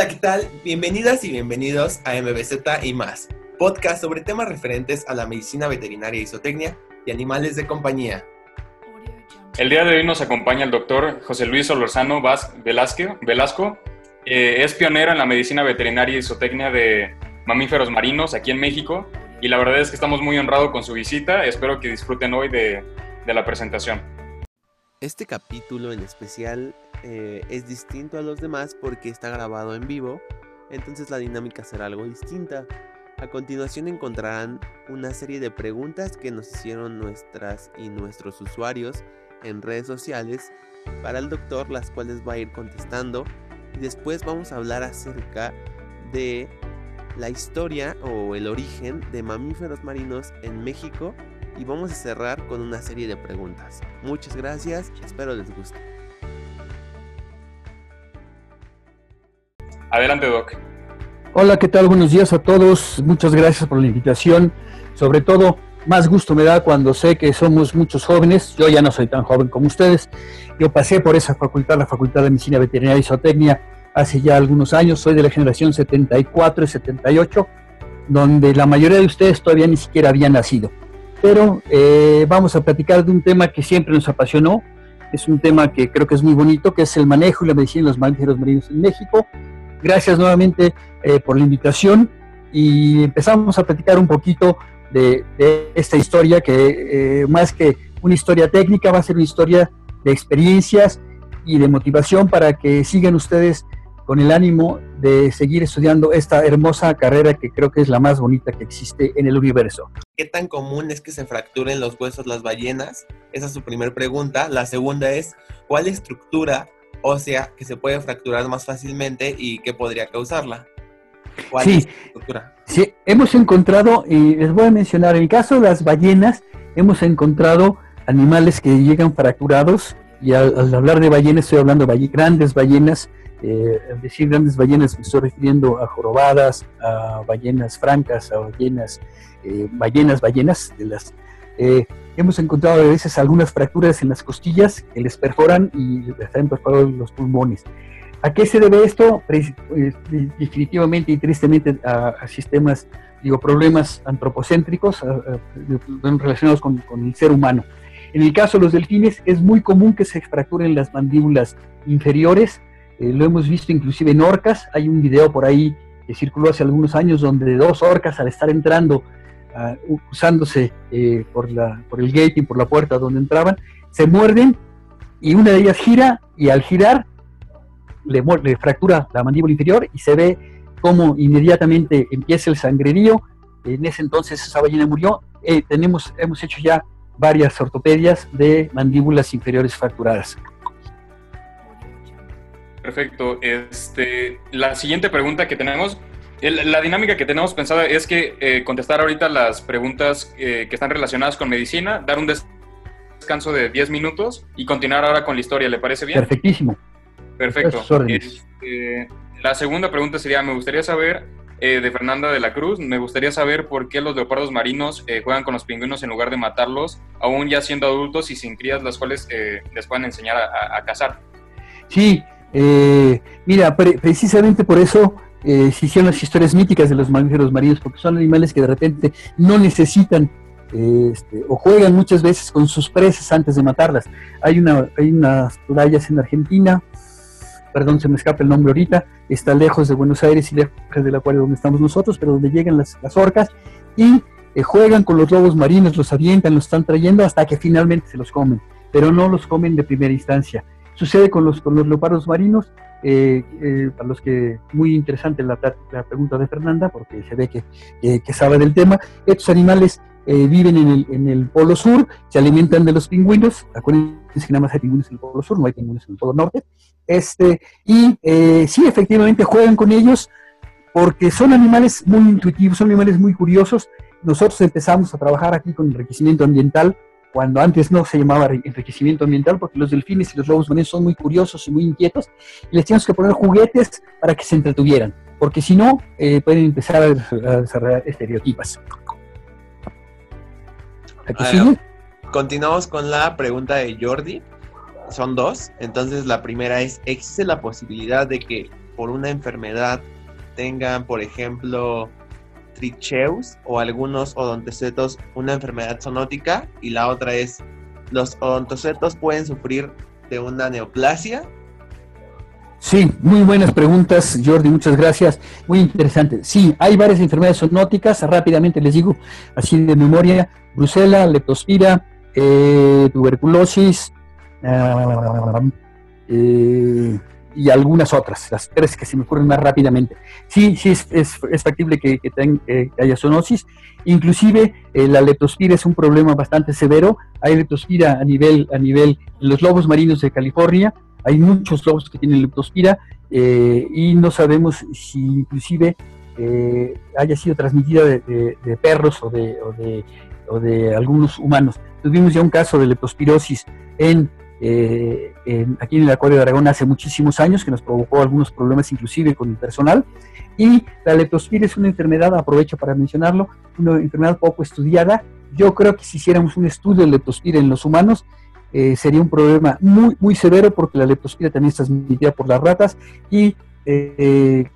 Hola, ¿qué tal? Bienvenidas y bienvenidos a MBZ y más, podcast sobre temas referentes a la medicina veterinaria y zootecnia y animales de compañía. El día de hoy nos acompaña el doctor José Luis Solorzano Velasco. Velasco. Eh, es pionero en la medicina veterinaria y zootecnia de mamíferos marinos aquí en México y la verdad es que estamos muy honrados con su visita. Espero que disfruten hoy de, de la presentación. Este capítulo en especial eh, es distinto a los demás porque está grabado en vivo, entonces la dinámica será algo distinta. A continuación encontrarán una serie de preguntas que nos hicieron nuestras y nuestros usuarios en redes sociales para el doctor, las cuales va a ir contestando. Y después vamos a hablar acerca de la historia o el origen de mamíferos marinos en México y vamos a cerrar con una serie de preguntas. Muchas gracias, espero les guste. Adelante, Doc. Hola, ¿qué tal? Buenos días a todos. Muchas gracias por la invitación. Sobre todo, más gusto me da cuando sé que somos muchos jóvenes. Yo ya no soy tan joven como ustedes. Yo pasé por esa facultad, la Facultad de Medicina Veterinaria y Zootecnia, hace ya algunos años. Soy de la generación 74 y 78, donde la mayoría de ustedes todavía ni siquiera habían nacido. Pero eh, vamos a platicar de un tema que siempre nos apasionó. Es un tema que creo que es muy bonito, que es el manejo y la medicina de los mamíferos marinos en México Gracias nuevamente eh, por la invitación y empezamos a platicar un poquito de, esta historia que eh, más que una historia técnica va a ser una historia de experiencias y de motivación para que sigan ustedes con el ánimo de seguir estudiando esta hermosa carrera que creo que es la más bonita que existe en el universo. ¿Qué tan común es que se fracturen los huesos las ballenas? Esa es su primera pregunta. La segunda es, ¿cuál estructura ósea que se puede fracturar más fácilmente y qué podría causarla. sí, sí, hemos encontrado, y les voy a mencionar, en el caso de las ballenas, hemos encontrado animales que llegan fracturados, y al, hablar de ballenas estoy hablando de grandes ballenas, eh, al decir grandes ballenas me estoy refiriendo a jorobadas, a ballenas francas, a ballenas, eh, ballenas, ballenas, de las eh, hemos encontrado a veces algunas fracturas en las costillas que les perforan y les han perforado los pulmones. ¿A qué se debe esto? Eh, definitivamente y tristemente a, sistemas, digo, problemas antropocéntricos relacionados con, el ser humano. En el caso de los delfines es muy común que se fracturen las mandíbulas inferiores, eh, lo hemos visto inclusive en orcas, hay un video por ahí que circuló hace algunos años donde dos orcas al estar entrando usándose eh, por, la, por el gate y por la puerta donde entraban, se muerden y una de ellas gira y al girar le, le fractura la mandíbula inferior y se ve cómo inmediatamente empieza el sangrerío. En ese entonces esa ballena murió. Eh, tenemos, hemos hecho ya varias ortopedias de mandíbulas inferiores fracturadas. Perfecto. Este, la siguiente pregunta que tenemos la dinámica que tenemos pensada es que eh, contestar ahorita las preguntas eh, que están relacionadas con medicina, dar un descanso de 10 minutos y continuar ahora con la historia. ¿Le parece bien? Perfectísimo. Perfecto. Este, la segunda pregunta sería, me gustaría saber, eh, de Fernanda de la Cruz, me gustaría saber por qué los leopardos marinos juegan con los pingüinos en lugar de matarlos, aún ya siendo adultos y sin crías, las cuales les puedan enseñar a, cazar. Sí, mira, precisamente por eso eh, se hicieron las historias míticas de los mamíferos marinos, porque son animales que de repente no necesitan este, o juegan muchas veces con sus presas antes de matarlas. Hay, una, hay unas playas en Argentina, perdón, se me escapa el nombre ahorita, está lejos de Buenos Aires y lejos del acuario donde estamos nosotros, pero donde llegan las, orcas y eh, juegan con los lobos marinos, los avientan, los están trayendo hasta que finalmente se los comen, pero no los comen de primera instancia. Sucede con los, con los leopardos marinos, eh, eh, para los que muy interesante la, la, pregunta de Fernanda, porque se ve que, que sabe del tema. Estos animales eh, viven en el, en el, polo sur, se alimentan de los pingüinos. Acuérdense que nada más hay pingüinos en el polo sur, no hay pingüinos en el polo norte. Este, y eh, sí, efectivamente juegan con ellos porque son animales muy intuitivos, son animales muy curiosos. Nosotros empezamos a trabajar aquí con enriquecimiento ambiental cuando antes no se llamaba enriquecimiento ambiental, porque los delfines y los lobos marinos son muy curiosos y muy inquietos, y les teníamos que poner juguetes para que se entretuvieran, porque si no, eh, pueden empezar a, desarrollar estereotipas. continuamos con la pregunta de Jordi. Son dos. Entonces, la primera es: ¿existe la posibilidad de que por una enfermedad tengan, por ejemplo, tricheus o algunos odontocetos una enfermedad zoonótica y la otra es los odontocetos pueden sufrir de una neoplasia. Sí, muy buenas preguntas, Jordi, muchas gracias. Muy interesante. Sí, hay varias enfermedades zoonóticas, rápidamente les digo, así de memoria, brucela, leptospira, eh, tuberculosis, ah, eh, y algunas otras, las tres que se me ocurren más rápidamente. Sí, sí es, es, factible que, que, haya zoonosis, inclusive eh, la leptospira es un problema bastante severo, hay leptospira a nivel, a nivel en los lobos marinos de California, hay muchos lobos que tienen leptospira eh, y no sabemos si inclusive eh, haya sido transmitida de, perros o de, o de, o de algunos humanos. Tuvimos ya un caso de leptospirosis en eh, aquí en el Acuario de Aragón hace muchísimos años, que nos provocó algunos problemas inclusive con el personal. Y la leptospira es una enfermedad, aprovecho para mencionarlo, una enfermedad poco estudiada. Yo creo que si hiciéramos un estudio de leptospira en los humanos, eh, sería un problema muy, muy severo porque la leptospira también está transmitida por las ratas y eh,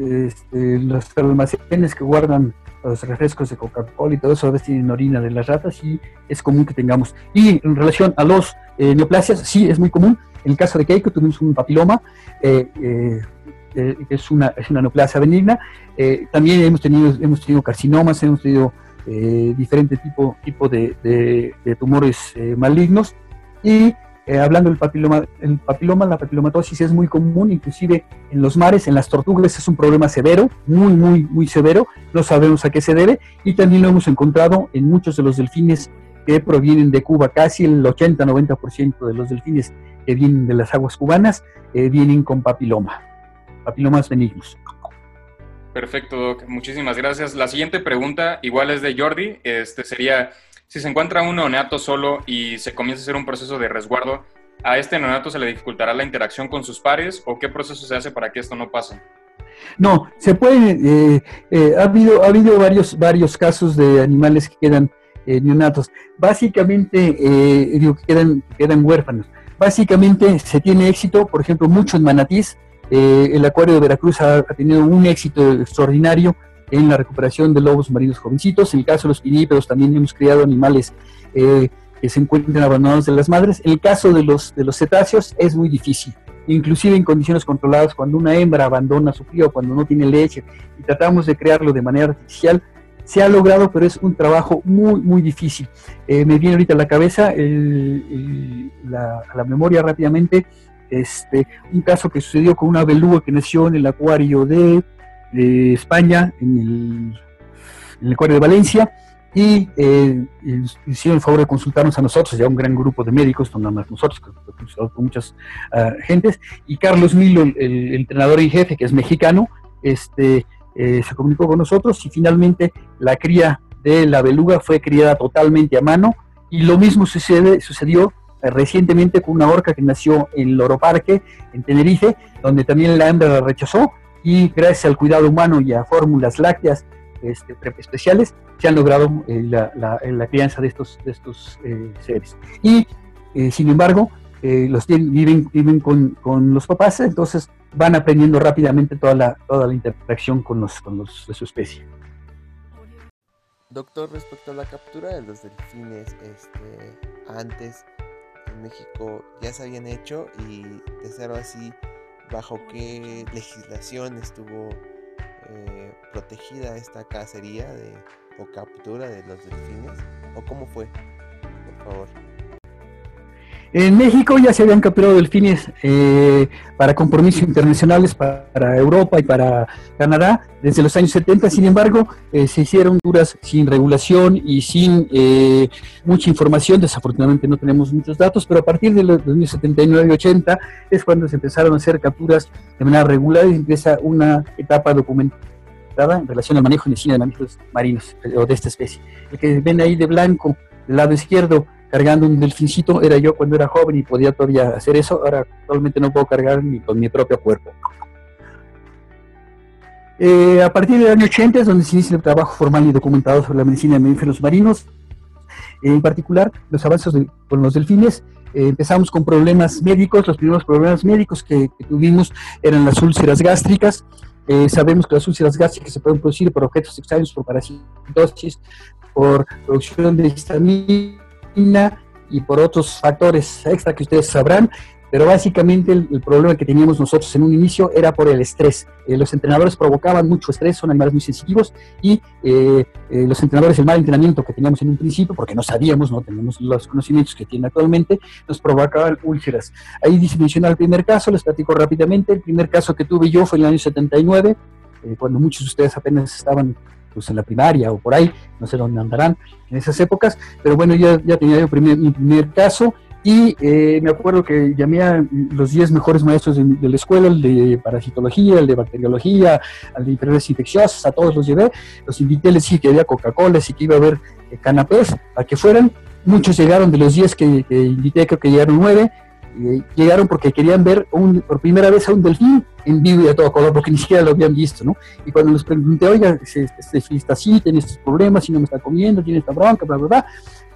este, los almacenes que guardan los refrescos de Coca-Cola y todo eso a veces tienen orina de las ratas y es común que tengamos. Y en relación a los eh, neoplasias, sí, es muy común. En el caso de Keiko tuvimos un papiloma, eh, eh, que es una, es una neoplasia benigna. también hemos tenido, hemos tenido carcinomas, hemos tenido diferentes tipos tipo de, tumores malignos. Y hablando del papiloma, el papiloma, la papilomatosis es muy común, inclusive en los mares, en las tortugas es un problema severo, muy, muy, muy severo, no sabemos a qué se debe, y también lo hemos encontrado en muchos de los delfines que provienen de Cuba. Casi el 80-90% de los delfines que vienen de las aguas cubanas eh, vienen con papiloma, papilomas benignos. Perfecto, Doc. Muchísimas gracias. La siguiente pregunta, igual es de Jordi, este sería, si se encuentra un neonato solo y se comienza a hacer un proceso de resguardo, ¿a este neonato se le dificultará la interacción con sus pares o qué proceso se hace para que esto no pase? No, se puede, eh, eh, ha, habido, ha habido varios, varios casos de animales que quedan eh, neonatos. Básicamente, eh, digo, quedan, quedan huérfanos. Básicamente se tiene éxito, por ejemplo, mucho en Manatís. El Acuario de Veracruz ha, tenido un éxito extraordinario en la recuperación de lobos marinos jovencitos. En el caso de los pinípedos también hemos criado animales que se encuentran abandonados de las madres. En el caso de los, de los cetáceos es muy difícil inclusive en condiciones controladas, cuando una hembra abandona su crío, cuando no tiene leche, y tratamos de crearlo de manera artificial, se ha logrado, pero es un trabajo muy, muy difícil. Eh, me viene ahorita a la cabeza, a la memoria rápidamente, este, un caso que sucedió con una beluga que nació en el acuario de, España, en el, en acuario de Valencia, y eh, hicieron el favor de consultarnos a nosotros, ya un gran grupo de médicos, no nada más nosotros, con, muchas uh, gentes, y Carlos Milo, el, entrenador en jefe, que es mexicano, este, eh, se comunicó con nosotros y finalmente la cría de la beluga fue criada totalmente a mano y lo mismo sucede, sucedió eh, recientemente con una orca que nació en Loro Parque, en Tenerife, donde también la hembra la rechazó y gracias al cuidado humano y a fórmulas lácteas este, especiales se han logrado eh, la, la, crianza de estos, de estos seres. Y sin embargo, los viven, viven con, con los papás, entonces van aprendiendo rápidamente toda la, toda la interacción con los, con los de su especie. Doctor, respecto a la captura de los delfines, este, antes en México ya se habían hecho y de ser así, ¿bajo qué legislación estuvo eh, protegida esta cacería de, o captura de los delfines? ¿O cómo fue? Por favor. En México ya se habían capturado delfines eh, para compromisos internacionales para Europa y para Canadá desde los años 70, sin embargo, eh, se hicieron duras sin regulación y sin eh, mucha información, desafortunadamente no tenemos muchos datos, pero a partir de los años 79 y 80 es cuando se empezaron a hacer capturas de manera regular y empieza una etapa documentada en relación al manejo y de mamíferos marinos o de esta especie. El que ven ahí de blanco, del lado izquierdo, cargando un delfincito, era yo cuando era joven y podía todavía hacer eso, ahora actualmente no puedo cargar ni con mi propio cuerpo. Eh, a partir del año 80 es donde se inicia el trabajo formal y documentado sobre la medicina de mamíferos marinos. en particular los avances con los delfines. Eh, empezamos con problemas médicos, los primeros problemas médicos que, tuvimos eran las úlceras gástricas. Eh, sabemos que las úlceras gástricas se pueden producir por objetos extraños, por parasitosis, por producción de histamina y por otros factores extra que ustedes sabrán. Pero básicamente el, problema que teníamos nosotros en un inicio era por el estrés. Eh, los entrenadores provocaban mucho estrés, son animales muy sensitivos y eh, eh, los entrenadores, el mal entrenamiento que teníamos en un principio, porque no sabíamos, no teníamos los conocimientos que tienen actualmente, nos provocaban úlceras. Ahí dice menciona el primer caso, les platico rápidamente. El primer caso que tuve yo fue en el año 79, cuando muchos de ustedes apenas estaban pues, en la primaria o por ahí, no sé dónde andarán en esas épocas, pero bueno, ya, ya tenía mi primer caso y eh, me acuerdo que llamé a los 10 mejores maestros de, la escuela, el de parasitología, el de bacteriología, al de enfermedades infecciosas, a todos los llevé. Los invité, les dije que había Coca-Cola, y que iba a haber eh, canapés, a que fueran. Muchos llegaron de los 10 que, invité, creo que llegaron 9. Llegaron porque querían ver por primera vez a un delfín en vivo y a todo color, porque ni siquiera lo habían visto, ¿no? Y cuando les pregunté, oiga, este, este está así, tiene estos problemas, si no me está comiendo, tiene esta bronca, bla, bla, bla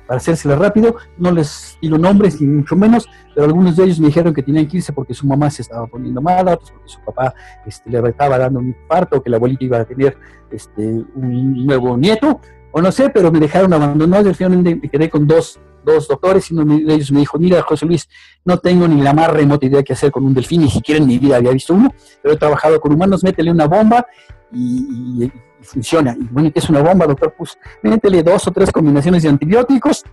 para hacérsela rápido, no les di los nombres ni mucho menos, pero algunos de ellos me dijeron que tenían que irse porque su mamá se estaba poniendo mala, otros porque su papá este, le estaba dando un infarto, que la abuelita iba a tener este, un nuevo nieto, o no sé, pero me dejaron abandonados y al final me quedé con dos, dos doctores y uno de ellos me dijo, mira José Luis, no tengo ni la más remota idea que hacer con un delfín, ni siquiera en mi vida había visto uno, pero he trabajado con humanos, métele una bomba y, funciona. Y bueno, ¿qué es una bomba, doctor? Pues métele dos o tres combinaciones de antibióticos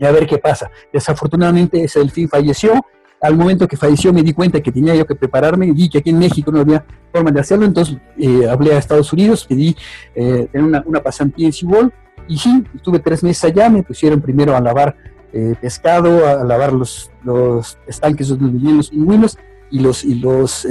y a ver qué pasa. Desafortunadamente ese delfín falleció. Al momento que falleció me di cuenta que tenía yo que prepararme y que aquí en México no había forma de hacerlo, entonces eh, hablé a Estados Unidos, pedí eh, tener una, una, pasantía en Seaworld y sí, estuve tres meses allá, me pusieron primero a lavar eh, pescado, a, lavar los, los estanques donde vivían los pingüinos y los, y los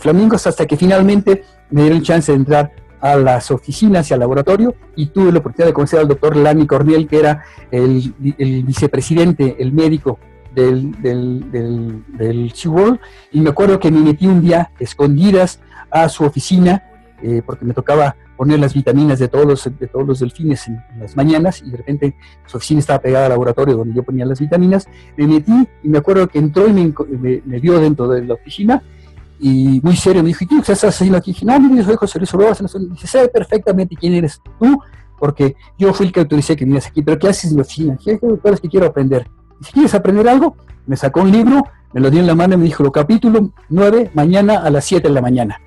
flamingos hasta que finalmente me dieron chance de entrar a las oficinas y al laboratorio y tuve la oportunidad de conocer al doctor Lani Corniel, que era el, vicepresidente, el médico del, del, del, SeaWorld, y me acuerdo que me metí un día escondidas a su oficina, eh, porque me tocaba poner las vitaminas de todos los, de todos los delfines en, las mañanas, y de repente su oficina estaba pegada al laboratorio donde yo ponía las vitaminas, me metí y me acuerdo que entró y me, me, vio dentro de la oficina, y muy serio me dijo, ¿y qué estás haciendo aquí? Dije, no, yo soy José Luis Y Dice, sé perfectamente quién eres tú, porque yo fui el que autoricé que vinieras aquí, pero ¿qué haces en la oficina? Dije, es que quiero aprender. Si quieres aprender algo, me sacó un libro, me lo dio en la mano y me dijo, lo capítulo 9, mañana a las 7 de la mañana.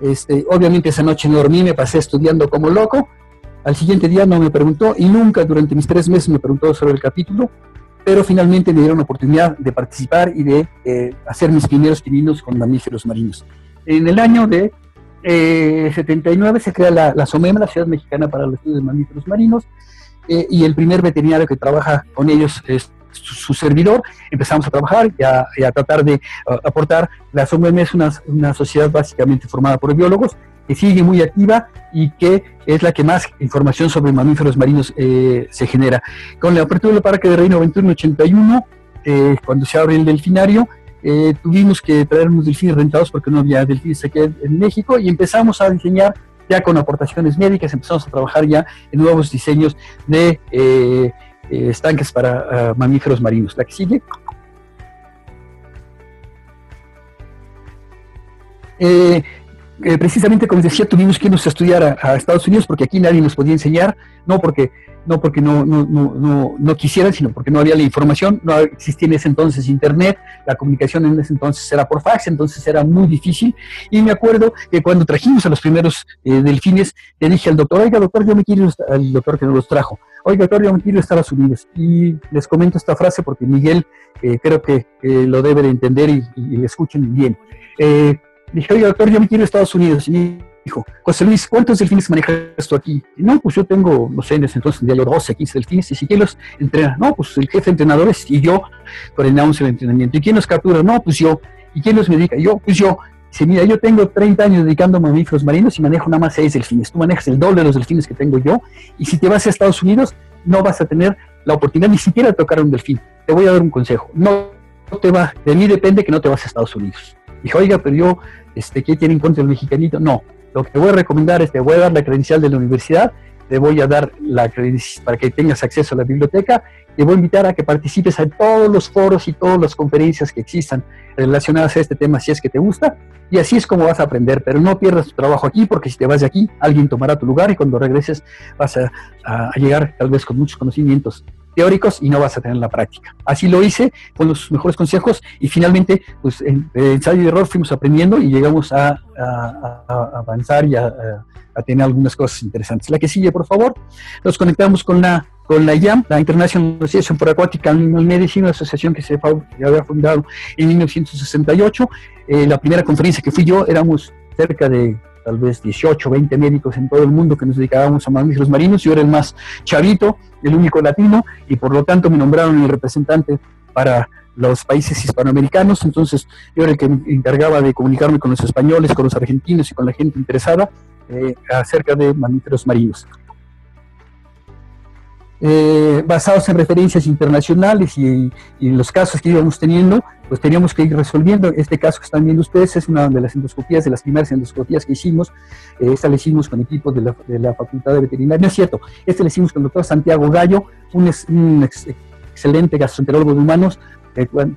Este, obviamente esa noche no dormí, me pasé estudiando como loco. Al siguiente día no me preguntó y nunca durante mis tres meses me preguntó sobre el capítulo pero finalmente me dieron la oportunidad de participar y de eh, hacer mis primeros pininos con mamíferos marinos. En el año de 79 eh, se crea la, la SOMEM, la Ciudad Mexicana para los Estudios de Mamíferos Marinos, eh, y el primer veterinario que trabaja con ellos es su, servidor. Empezamos a trabajar y a, tratar de aportar. La SOMEM es una, una sociedad básicamente formada por biólogos que sigue muy activa y que es la que más información sobre mamíferos marinos eh, se genera. Con la apertura del Parque de Reino 2181, eh, cuando se abre el delfinario, eh, tuvimos que traer unos delfines rentados porque no había delfines aquí en México y empezamos a diseñar ya con aportaciones médicas, empezamos a trabajar ya en nuevos diseños de estanques para ah, mamíferos marinos. La que sigue. Eh, eh, precisamente como decía, tuvimos que irnos a estudiar a, Estados Unidos porque aquí nadie nos podía enseñar, no porque no porque no, no, no, no, quisieran, sino porque no había la información, no existía en ese entonces internet, la comunicación en ese entonces era por fax, entonces era muy difícil. Y me acuerdo que cuando trajimos a los primeros eh, delfines, le dije al doctor, oiga doctor, yo me quiero, al doctor que nos los trajo, oiga doctor, yo me quiero a Estados Unidos. Y les comento esta frase porque Miguel eh, creo que lo debe de entender y, le escuchen bien. Eh, dije, oye, doctor, yo me quiero a Estados Unidos. Y dijo, José Luis, ¿cuántos delfines manejas tú aquí? No, pues yo tengo, no sé, en ese entonces tendría yo 12, 15 delfines. Y si quién los entrena? No, pues el jefe de entrenadores y yo coordinamos el entrenamiento. ¿Y quién los captura? No, pues yo. ¿Y quién los medica? Yo, pues yo. Dice, mira, yo tengo 30 años dedicando a mamíferos marinos y manejo nada más 6 delfines. Tú manejas el doble de los delfines que tengo yo. Y si te vas a Estados Unidos, no vas a tener la oportunidad ni siquiera de tocar un delfín. Te voy a dar un consejo. No te va, de mí depende que no te vas a Estados Unidos. Dijo, oiga, pero yo este, ¿qué tiene en contra el mexicanito? No, lo que te voy a recomendar es te voy a dar la credencial de la universidad te voy a dar la para que tengas acceso a la biblioteca. Te voy a invitar a que participes en todos los foros y todas las conferencias que existan relacionadas a este tema si es que te gusta. Y así es como vas a aprender, pero no pierdas tu trabajo aquí porque si te vas de aquí, alguien tomará tu lugar y cuando regreses vas a llegar tal vez con muchos conocimientos teóricos y no vas a tener la práctica. Así lo hice con los mejores consejos y finalmente, pues en, ensayo y error fuimos aprendiendo y llegamos a, avanzar y a, tener algunas cosas interesantes. La que sigue, por favor. Nos conectamos con la con la IAM, la International Association for Aquatic Animal Medicine, una asociación que se había fundado en 1968. Eh, la primera conferencia que fui yo, éramos cerca de tal vez 18, 20 médicos en todo el mundo que nos dedicábamos a mamíferos marinos. Yo era el más chavito, el único latino, y por lo tanto me nombraron el representante para los países hispanoamericanos. Entonces yo era el que me encargaba de comunicarme con los españoles, con los argentinos y con la gente interesada eh, acerca de mamíferos marinos. Eh, basados en referencias internacionales y, los casos que íbamos teniendo, pues teníamos que ir resolviendo. Este caso que están viendo ustedes es una de las endoscopías, de las primeras endoscopías que hicimos. Eh, esta la hicimos con equipo de la, de la, Facultad de Veterinaria. No es cierto, esta la hicimos con el doctor Santiago Gallo, un, excelente gastroenterólogo de humanos,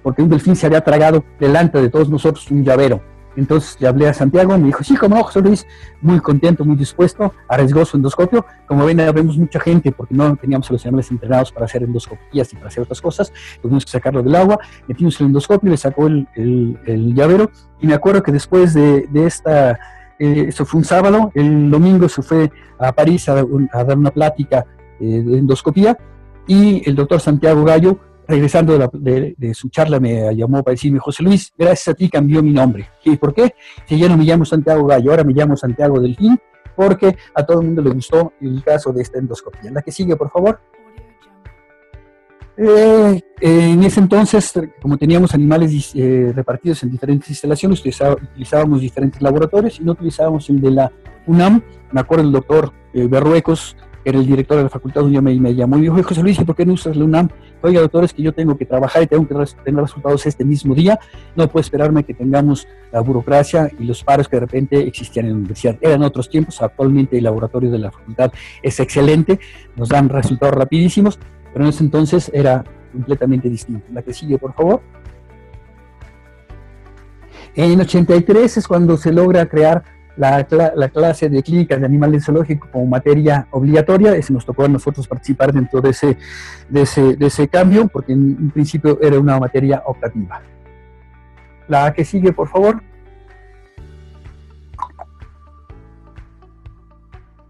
porque un delfín se había tragado delante de todos nosotros un llavero. Entonces le hablé a Santiago, me dijo, sí, como no, José Luis, muy contento, muy dispuesto, arriesgó su endoscopio. Como ven, vemos mucha gente porque no teníamos a los animales entrenados para hacer endoscopías y para hacer otras cosas, tuvimos que sacarlo del agua, metimos el endoscopio, le sacó el, el, llavero y me acuerdo que después de, de esta, eh, eso fue un sábado, el domingo se fue a París a, dar una plática eh, de endoscopía y el doctor Santiago Gallo regresando de, su charla, me llamó para decirme, José Luis, gracias a ti cambió mi nombre. ¿Y por qué? Si ya no me llamo Santiago Gallo, ahora me llamo Santiago Delfín, porque a todo el mundo le gustó el caso de esta endoscopia. La que sigue, por favor. Eh, en ese entonces, como teníamos animales eh, repartidos en diferentes instalaciones, utilizábamos diferentes laboratorios y no utilizábamos el de la UNAM. Me acuerdo el doctor eh, Berruecos era el director de la facultad, un día me, me llamó y me dijo, José Luis, ¿por qué no usas la UNAM? Oiga, doctor, es que yo tengo que trabajar y tengo que tener resultados este mismo día, no puedo esperarme que tengamos la burocracia y los paros que de repente existían en la universidad. Eran otros tiempos, actualmente el laboratorio de la facultad es excelente, nos dan resultados rapidísimos, pero en ese entonces era completamente distinto. La que sigue, por favor. En 83 es cuando se logra crear la, clase de clínica de animales zoológicos como materia obligatoria, ese nos tocó a nosotros participar dentro de ese, de ese, de ese cambio, porque en, principio era una materia optativa. La que sigue, por favor.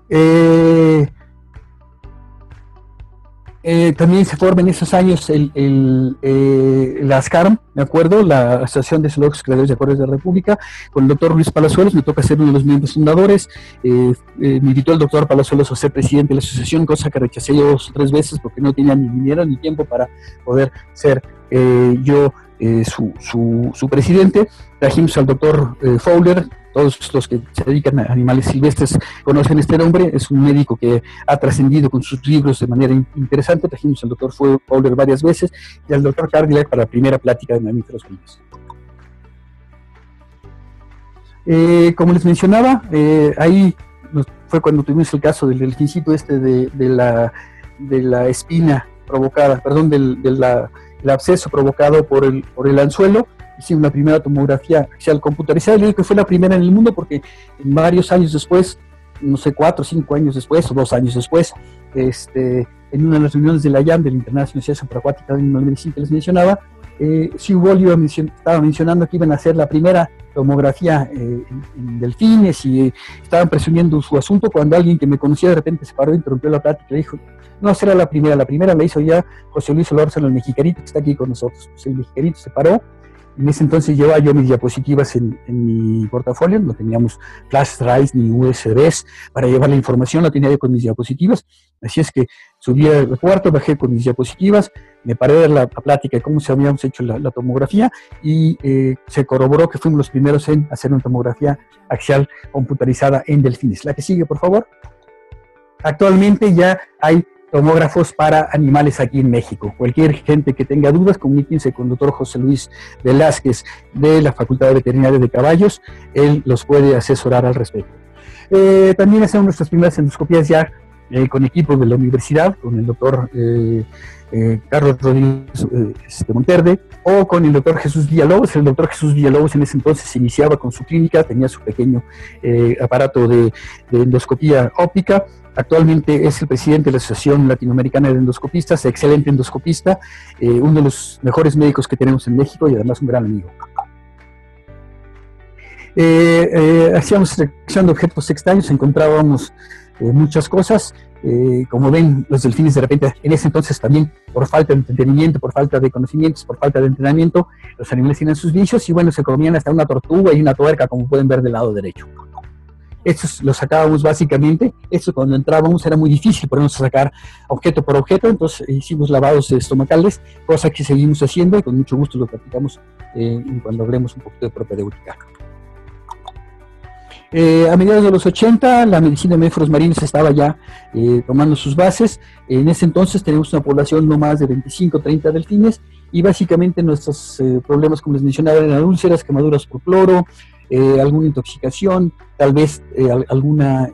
Eh, eh, también se forma en esos años el, el, eh, la ASCARM, ¿de acuerdo? La Asociación de Zoológicos Creadores de Acuerdos de la República, con el doctor Luis Palazuelos, me toca ser uno de los miembros fundadores. Eh, me invitó el doctor Palazuelos a ser presidente de la asociación, cosa que rechacé yo dos o tres veces porque no tenía ni dinero ni tiempo para poder ser yo su, su, su, presidente. Trajimos al doctor Fowler, todos los que se dedican a animales silvestres conocen este nombre, es un médico que ha trascendido con sus libros de manera interesante, trajimos al doctor Fowler varias veces y al doctor Cardillac para la primera plática de mamíferos vivos. Eh, como les mencionaba, eh, ahí fue cuando tuvimos el caso del delfincito este de, la, de la espina provocada, perdón, del, absceso provocado por el, por el anzuelo, hicimos la primera tomografía axial computarizada. Y digo que fue la primera en el mundo porque varios años después, no sé, cuatro o cinco años después, o dos años después, este, en una de las reuniones de la IAM, de la International Association for Aquatic Animal Medicine que les mencionaba, eh, Sue estaba mencionando que iban a hacer la primera tomografía eh, en, delfines y eh, estaban presumiendo su asunto cuando alguien que me conocía de repente se paró, interrumpió la plática y le dijo, no será la primera, la primera la hizo ya José Luis Olórzano, el mexicanito que está aquí con nosotros. Pues el mexicanito se paró, en ese entonces llevaba yo mis diapositivas en, mi portafolio, no teníamos flash drives ni USBs para llevar la información, la tenía yo con mis diapositivas. Así es que subí al cuarto, bajé con mis diapositivas, me paré de la, plática de cómo se habíamos hecho la, tomografía y eh, se corroboró que fuimos los primeros en hacer una tomografía axial computarizada en delfines. La que sigue, por favor. Actualmente ya hay tomógrafos para animales aquí en México. Cualquier gente que tenga dudas, comuníquense con el doctor José Luis Velázquez de la Facultad de Veterinaria de Caballos, él los puede asesorar al respecto. Eh, también hacemos nuestras primeras endoscopías ya eh, con equipos de la universidad, con el doctor eh, eh, Carlos Rodríguez este, Monterde, o con el doctor Jesús Villalobos. El doctor Jesús Villalobos en ese entonces iniciaba con su clínica, tenía su pequeño aparato de, endoscopía óptica. Actualmente es el presidente de la Asociación Latinoamericana de Endoscopistas, excelente endoscopista, uno de los mejores médicos que tenemos en México y además un gran amigo. hacíamos selección de objetos extraños, encontrábamos eh, muchas cosas. Eh, como ven, los delfines de repente, en ese entonces también, por falta de entretenimiento, por falta de conocimientos, por falta de entrenamiento, los animales tienen sus vicios y bueno, se comían hasta una tortuga y una tuerca, como pueden ver del lado derecho. Estos los sacábamos básicamente, esto cuando entrábamos era muy difícil ponernos a sacar objeto por objeto, entonces hicimos lavados estomacales, cosa que seguimos haciendo y con mucho gusto lo practicamos eh, cuando hablemos un poquito de propedéutica. Eh, a mediados de los 80, la medicina de méforos marinos estaba ya eh, tomando sus bases. En ese entonces tenemos una población no más de 25 30 delfines y básicamente nuestros eh, problemas, como les mencionaba, eran úlceras, quemaduras por cloro, alguna intoxicación, tal vez alguna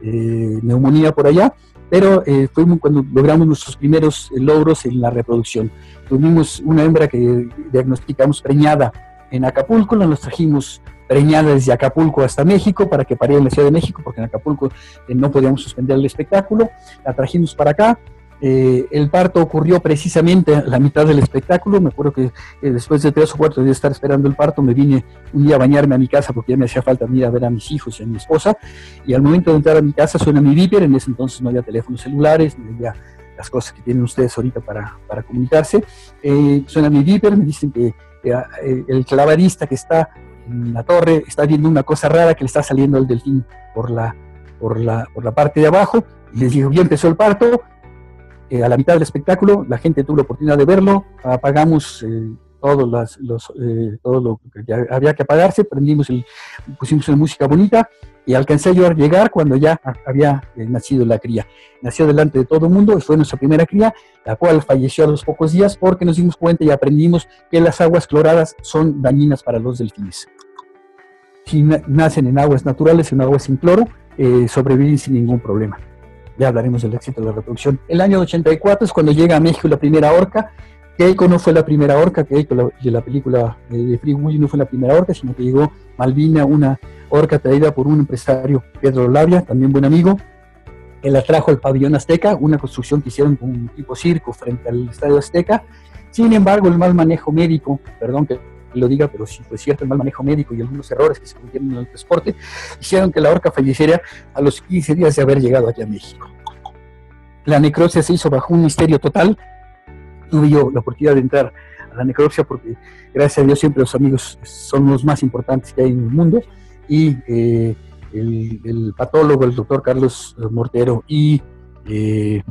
neumonía por allá, pero fue cuando logramos nuestros primeros logros en la reproducción. Tuvimos una hembra que diagnosticamos preñada en Acapulco, la nos trajimos preñada desde Acapulco hasta México para que pariera en la Ciudad de México, porque en Acapulco eh, no podíamos suspender el espectáculo. La trajimos para acá. Eh, el parto ocurrió precisamente a la mitad del espectáculo. Me acuerdo que eh, después de tres o cuatro días de estar esperando el parto, me vine un día a bañarme a mi casa porque ya me hacía falta ir a ver a mis hijos y a mi esposa. Y al momento de entrar a mi casa suena mi viper. En ese entonces no había teléfonos celulares, no había las cosas que tienen ustedes ahorita para, para comunicarse. suena mi viper, me dicen que el clavadista que está en la torre está viendo una cosa rara que le está saliendo al delfín por la, por la, por la parte de abajo. Y les digo, ya empezó el parto. Eh, a la mitad del espectáculo, la gente tuvo la oportunidad de verlo. Apagamos todos los, eh, todo lo que había que apagarse, prendimos el, pusimos una música bonita y alcancé yo a llegar cuando ya había nacido la cría. Nació delante de todo el mundo, fue nuestra primera cría, la cual falleció a los pocos días porque nos dimos cuenta y aprendimos que las aguas cloradas son dañinas para los delfines si nacen en aguas naturales, en aguas sin cloro, eh, sobreviven sin ningún problema. Ya hablaremos del éxito de la reproducción. El año 84 es cuando llega a México la primera orca. Keiko no fue la primera orca, Keiko de la película de Free Willy no fue la primera orca, sino que llegó Malvina, una orca traída por un empresario, Pedro Labia, también buen amigo. Él la trajo al pabellón Azteca, una construcción que hicieron con un tipo circo frente al Estadio Azteca. Sin embargo, el mal manejo médico, perdón que lo diga, pero si fue cierto, el mal manejo médico y algunos errores que se cometieron en el transporte, hicieron que la orca falleciera a los 15 días de haber llegado aquí a México. La necropsia se hizo bajo un misterio total. Tuve yo la oportunidad de entrar a la necropsia porque, gracias a Dios, siempre los amigos son los más importantes que hay en el mundo. Y eh, el, patólogo, el doctor Carlos Mortero y eh,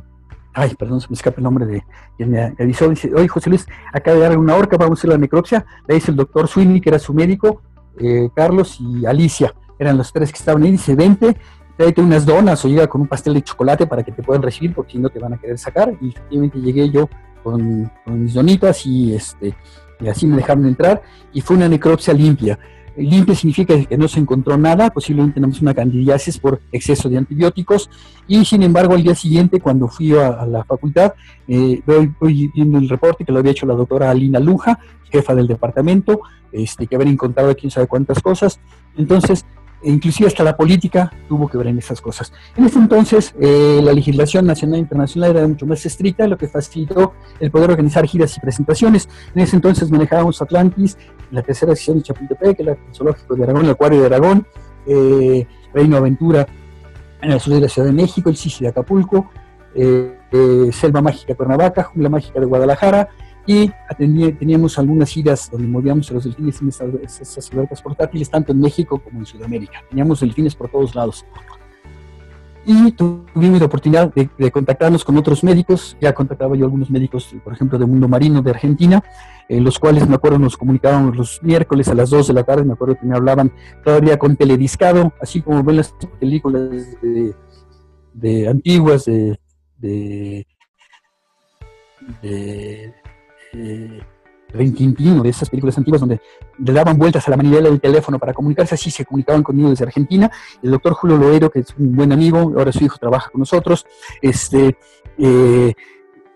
ay, perdón, se me escapa el nombre de quien me avisó, dice, oye, José Luis, acaba de dar una horca, vamos a hacer la necropsia, le dice el doctor Sweeney, que era su médico, eh, Carlos y Alicia, eran los tres que estaban ahí, dice, vente, tráete unas donas o llega con un pastel de chocolate para que te puedan recibir, porque si no te van a querer sacar, y efectivamente llegué yo con, con mis donitas y, este, y así me dejaron entrar, y fue una necropsia limpia, Limpia significa que no se encontró nada, posiblemente tenemos una candidiasis por exceso de antibióticos. Y sin embargo al día siguiente cuando fui a, la facultad eh, voy, viendo el reporte que lo había hecho la doctora Alina Luja, jefa del departamento, este, que haber encontrado quién sabe cuántas cosas. Entonces e inclusive hasta la política tuvo que ver en esas cosas. En ese entonces, eh, la legislación nacional e internacional era mucho más estricta, lo que facilitó el poder organizar giras y presentaciones. En ese entonces manejábamos Atlantis, la tercera sesión de Chapultepec, el zoológico de Aragón, el acuario de Aragón, eh, Reino Aventura en el sur de la Ciudad de México, el Sisi de Acapulco, eh, Selva Mágica Cuernavaca, Jungla Mágica de Guadalajara, y teníamos algunas idas donde movíamos a los delfines en esas, albercas portátiles, tanto en México como en Sudamérica. Teníamos delfines por todos lados. Y tuvimos la oportunidad de, contactarnos con otros médicos, ya contactaba yo algunos médicos, por ejemplo, de Mundo Marino de Argentina, en los cuales me acuerdo nos comunicábamos los miércoles a las 2 de la tarde, me acuerdo que me hablaban todavía con telediscado, así como ven las películas de, antiguas de, de Rintintín de esas películas antiguas donde le daban vueltas a la manivela del teléfono para comunicarse, así se comunicaban conmigo desde Argentina. El doctor Julio Loero, que es un buen amigo, ahora su hijo trabaja con nosotros, este, eh,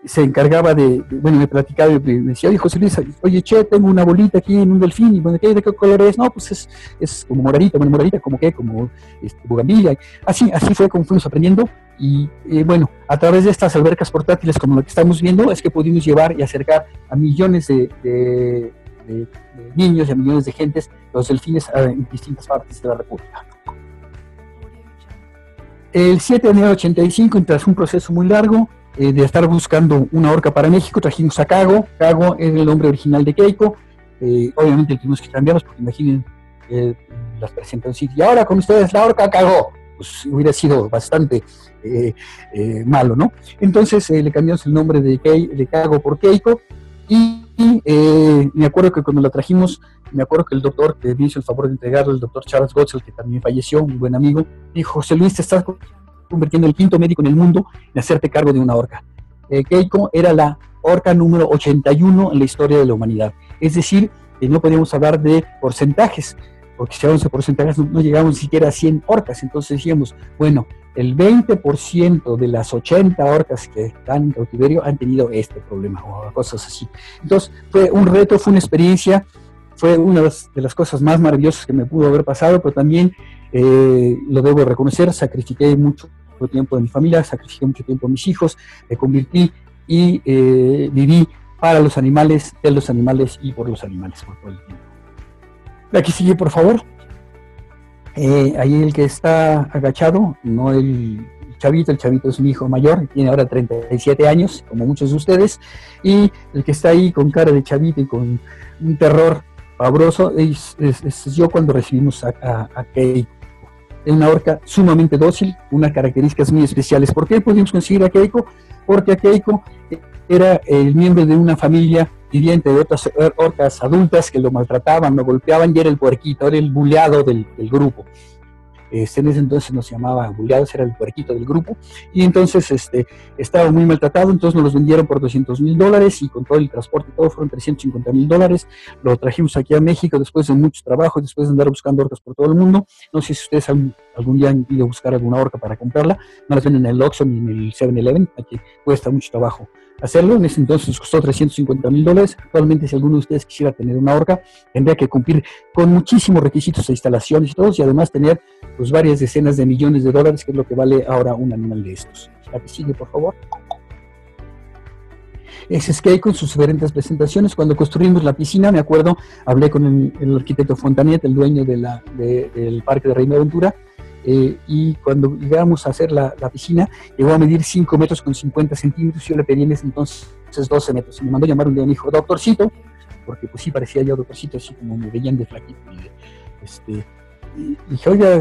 se encargaba de, bueno, me platicaba y me decía, oye, José Luis, oye, che, tengo una bolita aquí en un delfín, y bueno, ¿qué, ¿de qué color es? No, pues es, es como moradita, bueno, moradita, como qué, como este, bugambilla. Así, así fue como fuimos aprendiendo, y eh, bueno, a través de estas albercas portátiles como lo que estamos viendo, es que pudimos llevar y acercar a millones de, de, de niños y a millones de gentes los delfines en distintas partes de la República. El 7 de enero de 85, tras un proceso muy largo, eh, de estar buscando una orca para México, trajimos a Cago. Cago es el nombre original de Keiko. Eh, obviamente tuvimos que cambiarlos porque imaginen eh, las presentaciones. Y ahora con ustedes la orca Cago. Pues hubiera sido bastante malo, ¿no? Entonces le cambiamos el nombre de, de Cago por Keiko. Y, me acuerdo que cuando la trajimos, me acuerdo que el doctor que me hizo el favor de entregarlo, el doctor Charles Gotzel, que también falleció, un buen amigo, dijo, José Luis, te estás convirtiendo en el quinto médico en el mundo en hacerte cargo de una orca. Eh, Keiko era la orca número 81 en la historia de la humanidad. Es decir, que no podíamos hablar de porcentajes, porque si hablamos de porcentajes no, llegamos ni siquiera a 100 orcas. Entonces decíamos, bueno, el 20% de las 80 orcas que están en cautiverio han tenido este problema o cosas así. Entonces fue un reto, fue una experiencia, fue una de las cosas más maravillosas que me pudo haber pasado, pero también eh, lo debo reconocer, sacrifiqué mucho tiempo de mi familia, sacrifiqué mucho tiempo de mis hijos, me convertí y eh, viví para los animales, de los animales y por los animales el. Aquí sigue, por favor. Eh, ahí el que está agachado, no el chavito, el chavito es mi hijo mayor, tiene ahora 37 años, como muchos de ustedes, y el que está ahí con cara de chavito y con un terror pavoroso es, yo cuando recibimos a, a, a es una orca sumamente dócil, unas características muy especiales. ¿Por qué pudimos conseguir a Keiko? Porque a Keiko era el miembro de una familia viviente de otras orcas adultas que lo maltrataban, lo golpeaban y era el puerquito, era el buleado del grupo. Este, en ese entonces nos llamaba Buleados, era el puerquito del grupo, y entonces este, estaba muy maltratado, entonces nos los vendieron por 200 mil dólares y con todo el transporte todo fueron 350 mil dólares, lo trajimos aquí a México después de muchos trabajos, después de andar buscando orcas por todo el mundo, no sé si ustedes algún día han ido a buscar alguna orca para comprarla, no las venden en el Oxxo ni en el 7-Eleven, aquí cuesta mucho trabajo hacerlo. En ese entonces costó 350 mil dólares. Actualmente, si alguno de ustedes quisiera tener una orca, tendría que cumplir con muchísimos requisitos de instalaciones y todos, y además tener pues, varias decenas de millones de dólares, que es lo que vale ahora un animal de estos. La que sigue, por favor. Es que con sus diferentes presentaciones. Cuando construimos la piscina, me acuerdo, hablé con el, arquitecto Fontanet, el dueño de la, del Parque de Reina Aventura, eh, y cuando llegamos a hacer la, piscina, llegó a medir 5 metros con 50 centímetros, yo le pedí entonces 12 metros, y me mandó llamar un día y me dijo, doctorcito, porque pues sí parecía yo doctorcito, así como me veían de flaquito, y, este, dije, oiga,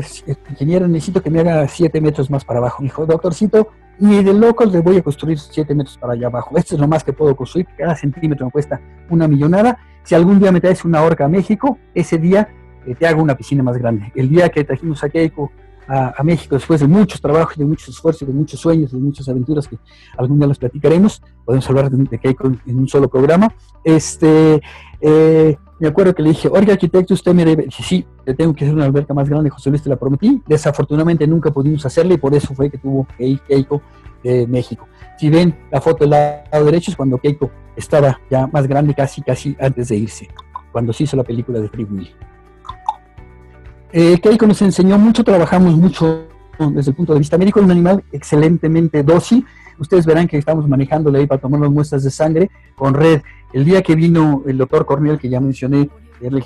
ingeniero, necesito que me haga 7 metros más para abajo. Me dijo, doctorcito, ni de loco le voy a construir 7 metros para allá abajo. Esto es lo más que puedo construir. Cada centímetro me cuesta una millonada. Si algún día me traes una horca a México, ese día eh, te hago una piscina más grande. El día que trajimos a Keiko a, México después de muchos trabajos, de muchos esfuerzos, de muchos sueños, de muchas aventuras que algún día las platicaremos. Podemos hablar de, de Keiko en un solo programa. Este, eh, me acuerdo que le dije, oiga arquitecto, usted me debe, sí, le tengo que hacer una alberca más grande, José Luis, te la prometí. Desafortunadamente nunca pudimos hacerle y por eso fue que tuvo Keiko de México. Si ven la foto del lado derecho es cuando Keiko estaba ya más grande, casi, casi antes de irse, cuando se hizo la película de Free Willy. Eh, Keiko nos enseñó mucho, trabajamos mucho desde el punto de vista médico, un animal excelentemente dócil. Ustedes verán que estamos manejándole ahí para tomar las muestras de sangre con red. El día que vino el doctor Cornell, que ya mencioné, el,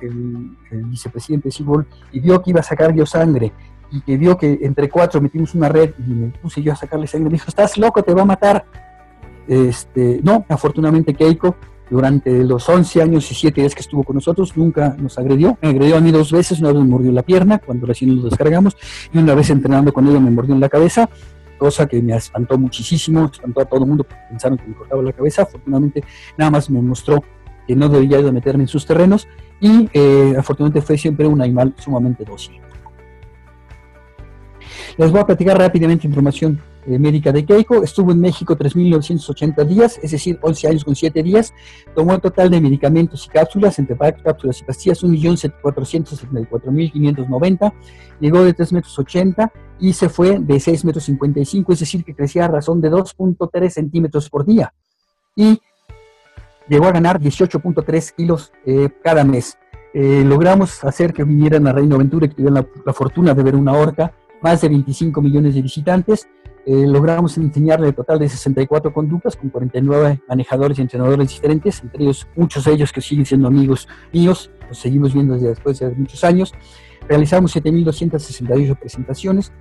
el, vicepresidente de y vio que iba a sacar yo sangre, y que vio que entre cuatro metimos una red y me puse yo a sacarle sangre, me dijo, estás loco, te va a matar. Este, no, afortunadamente Keiko, durante los 11 años y 7 días que estuvo con nosotros, nunca nos agredió. Me agredió a mí dos veces, una vez me mordió la pierna cuando recién nos descargamos, y una vez entrenando con ella me mordió en la cabeza cosa que me espantó muchísimo, espantó a todo el mundo porque pensaron que me cortaba la cabeza. Afortunadamente, nada más me mostró que no debía de meterme en sus terrenos y eh, afortunadamente fue siempre un animal sumamente dócil. Les voy a platicar rápidamente información eh, médica de Keiko, estuvo en México 3.980 días, es decir, 11 años con 7 días, tomó el total de medicamentos y cápsulas, entre cápsulas y pastillas, 1.474.590, llegó de 3 metros 80 y se fue de 6 metros 55, es decir, que crecía a razón de 2.3 centímetros por día. Y llegó a ganar 18.3 kilos eh, cada mes. Eh, logramos hacer que vinieran a Reino Aventura que tuvieran la, fortuna de ver una orca, más de 25 millones de visitantes. Eh, logramos enseñarle un total de 64 conductas con 49 manejadores y entrenadores diferentes, entre ellos muchos de ellos que siguen siendo amigos míos, los seguimos viendo desde después de muchos años. Realizamos 7.268 presentaciones,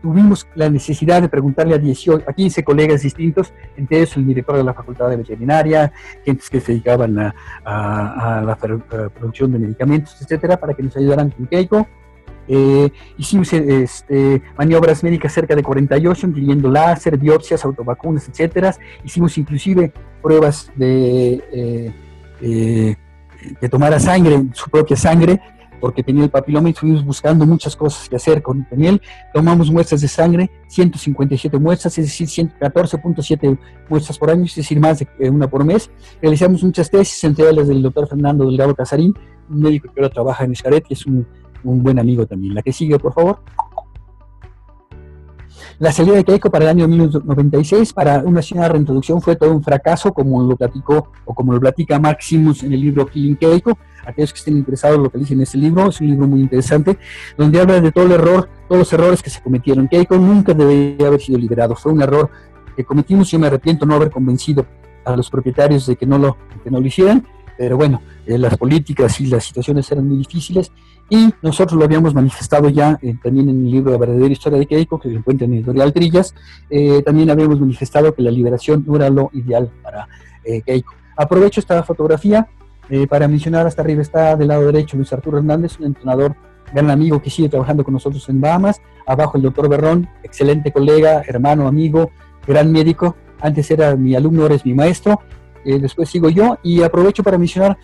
tuvimos la necesidad de preguntarle a, 18, a 15 colegas distintos, entre ellos el director de la Facultad de Veterinaria, gentes que se dedicaban a, la producción de medicamentos, etcétera, para que nos ayudaran con Keiko. Eh, hicimos este, maniobras médicas cerca de 48, incluyendo láser, biopsias, autovacunas, etcétera. Hicimos inclusive pruebas de eh, eh, que tomara sangre, su propia sangre, porque tenía el papiloma y estuvimos buscando muchas cosas que hacer con él. Tomamos muestras de sangre, 157 muestras, es decir, 114.7 muestras por año, es decir, más de una por mes. Realizamos muchas tesis, entre ellas del doctor Fernando Delgado Casarín, un médico que ahora trabaja en Escaret, que es un, un buen amigo también. La que sigue, por favor. La salida de Keiko para el año 1996 para una de reintroducción fue todo un fracaso, como lo platicó o como lo platica Maximus en el libro Killing Keiko. Aquellos que estén interesados lo que dice en este libro, es un libro muy interesante, donde habla de todo el error, todos los errores que se cometieron. Keiko nunca debería haber sido liberado, fue un error que cometimos. Yo me arrepiento no haber convencido a los propietarios de que no lo, que no lo hicieran, pero bueno, eh, las políticas y las situaciones eran muy difíciles y nosotros lo habíamos manifestado ya eh, también en el libro La verdadera historia de Keiko, que se encuentra en Editorial Trillas, eh, también habíamos manifestado que la liberación no era lo ideal para eh, Keiko. Aprovecho esta fotografía para mencionar, hasta arriba está del lado derecho Luis Arturo Hernández, un entrenador, gran amigo que sigue trabajando con nosotros en Bahamas, abajo el doctor Berrón, excelente colega, hermano, amigo, gran médico, antes era mi alumno, ahora es mi maestro, después sigo yo y aprovecho para mencionar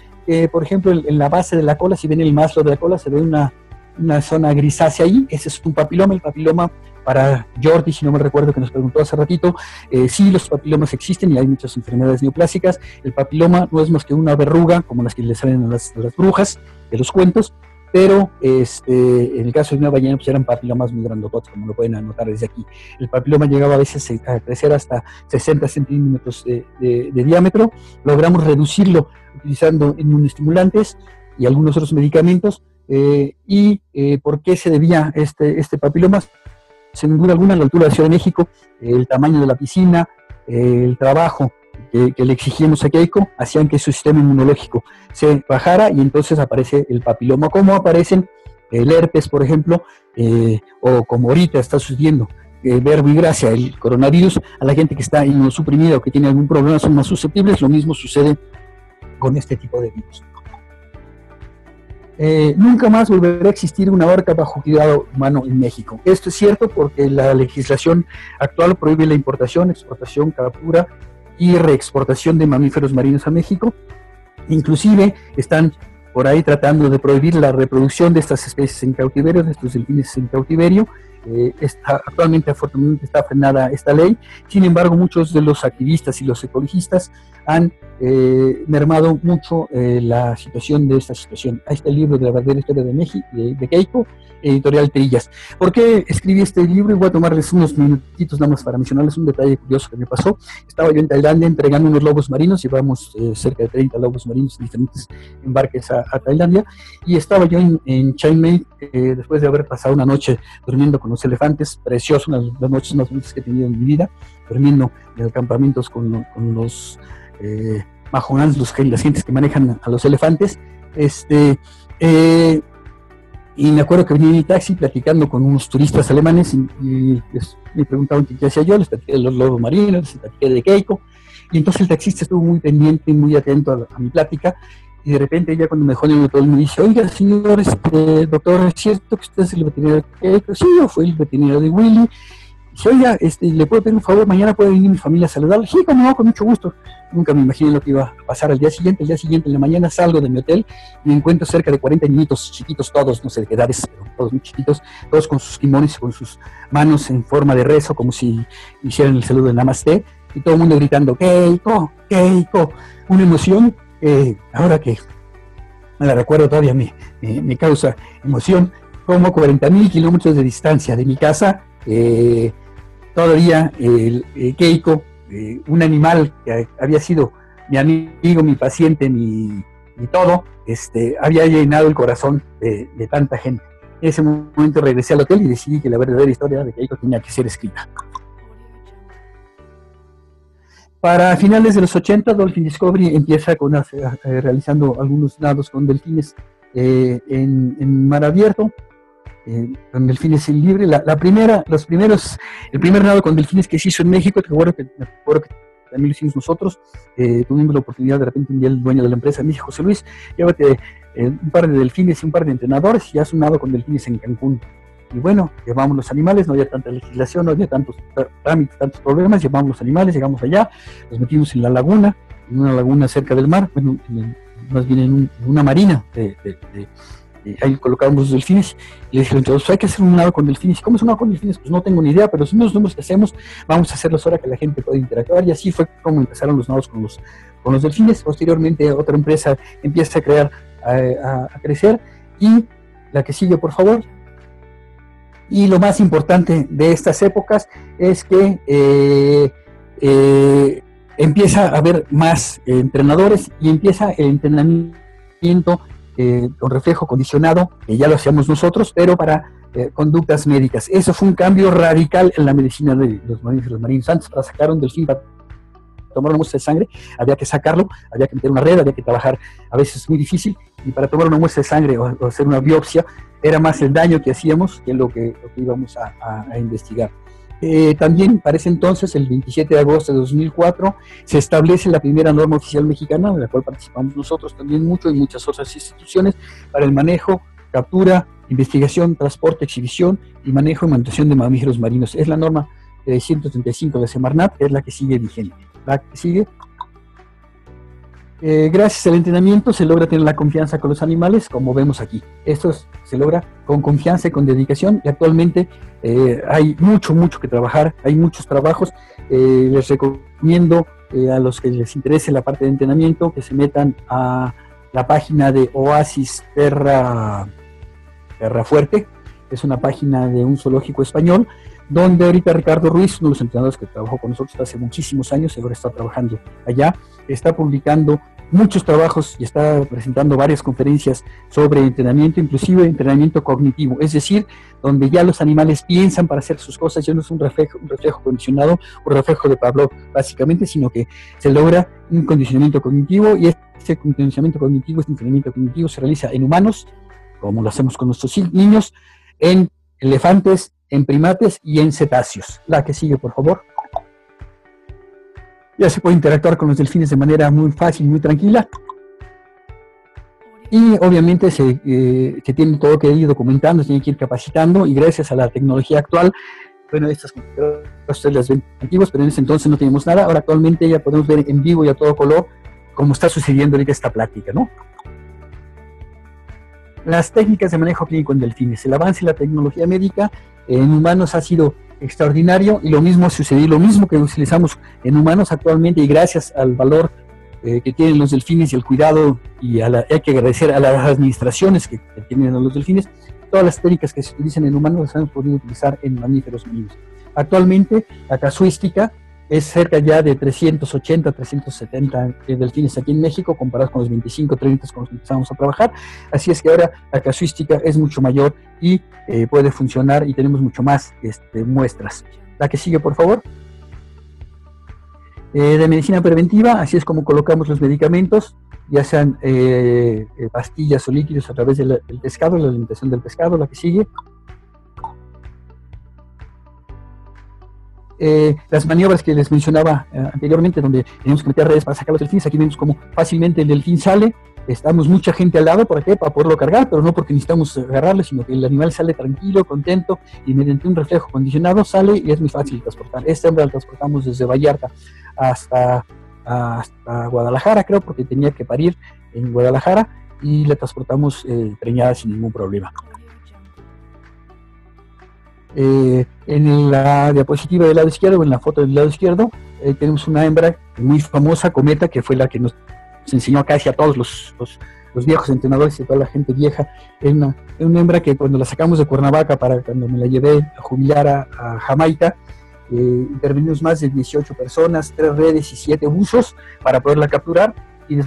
por ejemplo, en, la base de la cola, si ven el mazo de la cola, se ve una, una zona grisácea ahí, ese es un papiloma, el papiloma para Jordi, si no me recuerdo que nos preguntó hace ratito, eh, sí, los papilomas existen y hay muchas enfermedades neoplásicas. El papiloma no es más que una verruga, como las que le salen a las, brujas de los cuentos, pero este, en el caso de una ballena pues eran papilomas muy grandototes, como lo pueden anotar desde aquí. El papiloma llegaba a veces a crecer hasta 60 centímetros de, de diámetro. Logramos reducirlo utilizando inmunoestimulantes y algunos otros medicamentos. Eh, ¿Y eh, por qué se debía este, este papiloma? Sin duda alguna, la altura de la Ciudad de México, el tamaño de la piscina, el trabajo que, le exigimos a Keiko, hacían que su sistema inmunológico se bajara y entonces aparece el papiloma. ¿Cómo aparecen el herpes, por ejemplo, eh, o como ahorita está sucediendo, verbo y gracia, el coronavirus, a la gente que está inmunosuprimida o que tiene algún problema son más susceptibles, lo mismo sucede con este tipo de virus. Eh, nunca más volverá a existir una orca bajo cuidado humano en México. Esto es cierto porque la legislación actual prohíbe la importación, exportación, captura y reexportación de mamíferos marinos a México. Inclusive están por ahí tratando de prohibir la reproducción de estas especies en cautiverio, de estos delfines en cautiverio. Eh, está, actualmente, afortunadamente, está frenada esta ley. Sin embargo, muchos de los activistas y los ecologistas han eh, mermado mucho eh, la situación de esta situación. Ahí está el libro de la verdadera historia de, México, de, Keiko, editorial Trillas. ¿Por qué escribí este libro? Y voy a tomarles unos minutitos nada más para mencionarles un detalle curioso que me pasó. Estaba yo en Tailandia entregando unos lobos marinos, llevamos eh, cerca de 30 lobos marinos en diferentes embarques a, Tailandia, y estaba yo en, en Chiang Mai después de haber pasado una noche durmiendo con los elefantes, precioso, de las noches más bonitas que he tenido en mi vida, durmiendo en campamentos con, los eh, los que, las gentes que manejan a los elefantes. Este, eh, y me acuerdo que venía en el taxi platicando con unos turistas alemanes y, me preguntaban qué hacía yo, les platiqué de los lobos marinos, les platiqué de Keiko. Y entonces el taxista estuvo muy pendiente y muy atento a, mi plática. Y de repente ella cuando me dejó en el me dice, oiga, señor este, doctor, ¿es cierto que usted es el veterinario de Keiko? Sí, yo fui el veterinario de Willy si oiga, este, le puedo pedir un favor, mañana puede venir mi familia a saludarle. Sí, como no, con mucho gusto. Nunca me imaginé lo que iba a pasar al día siguiente. El día siguiente, en la mañana, salgo de mi hotel y me encuentro cerca de 40 niñitos chiquitos, todos, no sé de qué edades, todos muy chiquitos, todos con sus kimones, con sus manos en forma de rezo, como si hicieran el saludo de Namaste, y todo el mundo gritando, Keiko, Keiko. Una emoción, eh, ahora que me la recuerdo todavía, me, me, causa emoción, como 40 mil kilómetros de distancia de mi casa. Eh, todavía el, Keiko, eh, un animal que había sido mi amigo, mi paciente, mi, todo, este, había llenado el corazón de, tanta gente. En ese momento regresé al hotel y decidí que la verdadera historia de Keiko tenía que ser escrita. Para finales de los 80, Dolphin Discovery empieza con, eh, realizando algunos nados con delfines eh, en, mar abierto eh, con delfines en libre. La, primera, los primeros, el primer nado con delfines que se hizo en México, te que, también lo hicimos nosotros, eh, tuvimos la oportunidad de repente día el dueño de la empresa me dijo, José Luis, llévate eh, un par de delfines y un par de entrenadores y has un nado con delfines en Cancún. Y bueno, llevamos los animales, no había tanta legislación, no había tantos trámites, tantos problemas, llevamos los animales, llegamos allá, los metimos en la laguna, en una laguna cerca del mar, bueno, más bien en, una marina ahí colocamos los delfines, y le dijeron entonces hay que hacer un nado con delfines. ¿Cómo es un nado con delfines? Pues no tengo ni idea, pero si los números que hacemos, vamos a hacerlos ahora que la gente pueda interactuar, y así fue como empezaron los nados con los, con los delfines. Posteriormente otra empresa empieza a crear, a, crecer, y la que sigue, por favor. Y lo más importante de estas épocas es que eh, eh, empieza a haber más entrenadores y empieza el entrenamiento eh, con reflejo condicionado, que ya lo hacíamos nosotros, pero para eh, conductas médicas. Eso fue un cambio radical en la medicina de los mamíferos marinos. Antes para sacar un delfín, para tomar una muestra de sangre, había que sacarlo, había que meter una red, había que trabajar, a veces muy difícil, y para tomar una muestra de sangre o, hacer una biopsia, era más el daño que hacíamos que lo que, íbamos a investigar. Eh, también para ese entonces, el 27 de agosto de 2004, se establece la primera norma oficial mexicana, en la cual participamos nosotros también mucho y muchas otras instituciones, para el manejo, captura, investigación, transporte, exhibición y manejo y manutención de mamíferos marinos. Es la norma 135 de Semarnat, es la que sigue vigente. Eh, gracias al entrenamiento se logra tener la confianza con los animales, como vemos aquí. Esto se logra con confianza y con dedicación y actualmente eh, hay mucho, mucho que trabajar, hay muchos trabajos. Eh, les recomiendo a los que les interese la parte de entrenamiento que se metan a la página de Oasis Terra, Terra Fuerte, es una página de un zoológico español, donde ahorita Ricardo Ruiz, uno de los entrenadores que trabajó con nosotros hace muchísimos años, ahora está trabajando allá, está publicando muchos trabajos y está presentando varias conferencias sobre entrenamiento, inclusive entrenamiento cognitivo, es decir, donde ya los animales piensan para hacer sus cosas, ya no es un reflejo, un reflejo condicionado, un reflejo de Pablo, básicamente, sino que se logra un condicionamiento cognitivo y este condicionamiento cognitivo, este entrenamiento cognitivo se realiza en humanos, como lo hacemos con nuestros niños, en elefantes, en primates y en cetáceos. La que sigue, por favor ya se puede interactuar con los delfines de manera muy fácil, muy tranquila. Y obviamente se, eh, tiene todo que ir documentando, se tiene que ir capacitando y gracias a la tecnología actual, bueno, estas ustedes las ven antiguas, pero en ese entonces no teníamos nada. Ahora actualmente ya podemos ver en vivo y a todo color cómo está sucediendo ahorita esta plática, ¿no? Las técnicas de manejo clínico en delfines. El avance en la tecnología médica en humanos ha sido extraordinario y lo mismo sucedió, lo mismo que utilizamos en humanos actualmente y gracias al valor eh, que tienen los delfines y el cuidado y hay que agradecer a las administraciones que, tienen a los delfines, todas las técnicas que se utilizan en humanos las hemos podido utilizar en mamíferos vivos. Actualmente la casuística es cerca ya de 380, 370 delfines aquí en México, comparados con los 25, 30 con los que empezamos a trabajar. Así es que ahora la casuística es mucho mayor y eh, puede funcionar y tenemos mucho más este, muestras. La que sigue, por favor. Eh, de medicina preventiva, así es como colocamos los medicamentos, ya sean eh, pastillas o líquidos a través del pescado, la alimentación del pescado, la que sigue. Eh, las maniobras que les mencionaba eh, anteriormente, donde tenemos que meter redes para sacar los delfines, aquí vemos cómo fácilmente el delfín sale, estamos mucha gente al lado, ¿por qué? Para poderlo cargar, pero no porque necesitamos agarrarlo, sino que el animal sale tranquilo, contento y mediante un reflejo condicionado sale y es muy fácil transportar. Esta hembra la transportamos desde Vallarta hasta, hasta Guadalajara, creo, porque tenía que parir en Guadalajara y la transportamos eh, preñada sin ningún problema. Eh, en la diapositiva del lado izquierdo, en la foto del lado izquierdo, eh, tenemos una hembra muy famosa, Cometa, que fue la que nos, enseñó casi a todos los, los, viejos entrenadores y toda la gente vieja. Es una, una, hembra que cuando la sacamos de Cuernavaca, para cuando me la llevé a jubilar a, Jamaica, eh, intervenimos más de 18 personas, tres redes y siete buzos para poderla capturar. Y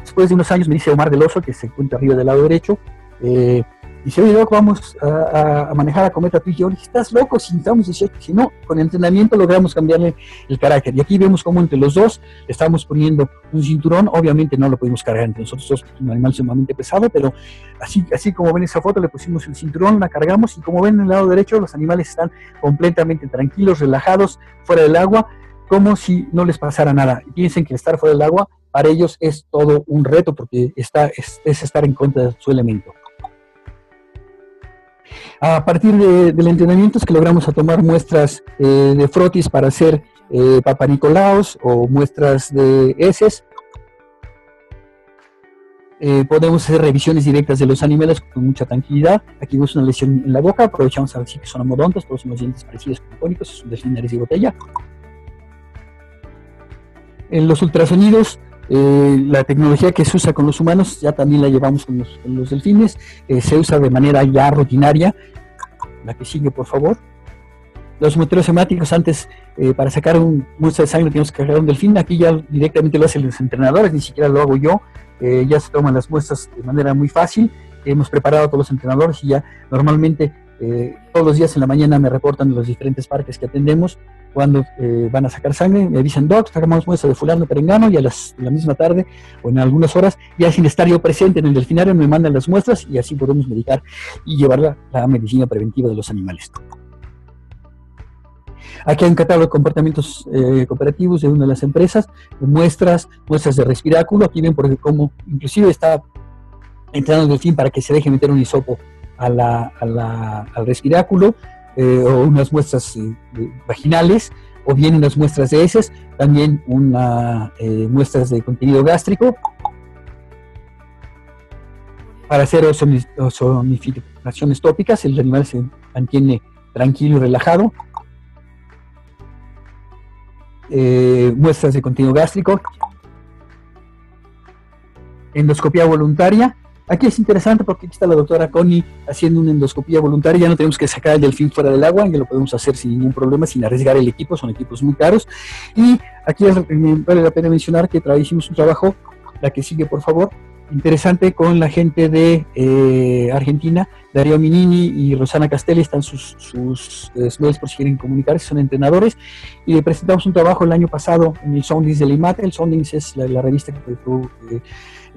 después de unos años me dice Omar del Oso, que se encuentra arriba del lado derecho, eh, Dice, oye, Doc, vamos a, manejar a Cometa tú y yo. Le estás loco, si estamos 18. Si no, con entrenamiento logramos cambiarle el carácter. Y aquí vemos cómo entre los dos estamos poniendo un cinturón. Obviamente no lo pudimos cargar entre nosotros dos, es un animal sumamente pesado, pero así, así como ven esa foto, le pusimos el cinturón, la cargamos y como ven en el lado derecho, los animales están completamente tranquilos, relajados, fuera del agua, como si no les pasara nada. Piensen que estar fuera del agua para ellos es todo un reto porque está, es estar en contra de su elemento. A partir del entrenamiento es que logramos a tomar muestras eh, de frotis para hacer eh, o muestras de heces. Eh, podemos hacer revisiones directas de los animales con mucha tranquilidad. Aquí vemos una lesión en la boca, aprovechamos a ver si son amodontos, todos son los dientes parecidos cónicos, son de botella. En los ultrasonidos eh, la tecnología que se usa con los humanos ya también la llevamos con los, delfines, eh, se usa de manera ya rutinaria. La que sigue, por favor. Los moteros hemáticos, antes, eh, para sacar un muestra de sangre, tenemos que cargar un delfín. Aquí ya directamente lo hacen los entrenadores, ni siquiera lo hago yo. ya se toman las muestras de manera muy fácil. Hemos preparado a todos los entrenadores y ya normalmente todos los días en la mañana me reportan los diferentes parques que atendemos cuando eh, van a sacar sangre, me dicen, doc, sacamos muestra de fulano perengano y a las, la misma tarde o en algunas horas, ya sin estar yo presente en el delfinario, me mandan las muestras y así podemos medicar y llevar la, la medicina preventiva de los animales. Aquí hay un catálogo de comportamientos eh, cooperativos de una de las empresas, muestras, muestras de respiráculo. Aquí ven porque como inclusive está entrando el delfín para que se deje meter un hisopo a la, al respiráculo. Eh, o unas muestras eh, vaginales, o bien unas muestras de heces, también una, eh, muestras de contenido gástrico, para hacer ozonificaciones tópicas, el animal se mantiene tranquilo y relajado. muestras de contenido gástrico, endoscopia voluntaria, Aquí es interesante porque aquí está la doctora Connie haciendo una endoscopía voluntaria, ya no tenemos que sacar el delfín fuera del agua, ya lo podemos hacer sin ningún problema, sin arriesgar el equipo, son equipos muy caros. Y aquí vale la pena mencionar que hicimos un trabajo, la que sigue por favor, interesante con la gente de eh, Argentina, Darío Minini y Rosana Castelli, están sus, sus eh, mails por si quieren comunicarse, son entrenadores, y le presentamos un trabajo el año pasado en el Soundings de la IMAT, el Soundings es la, revista que... Eh,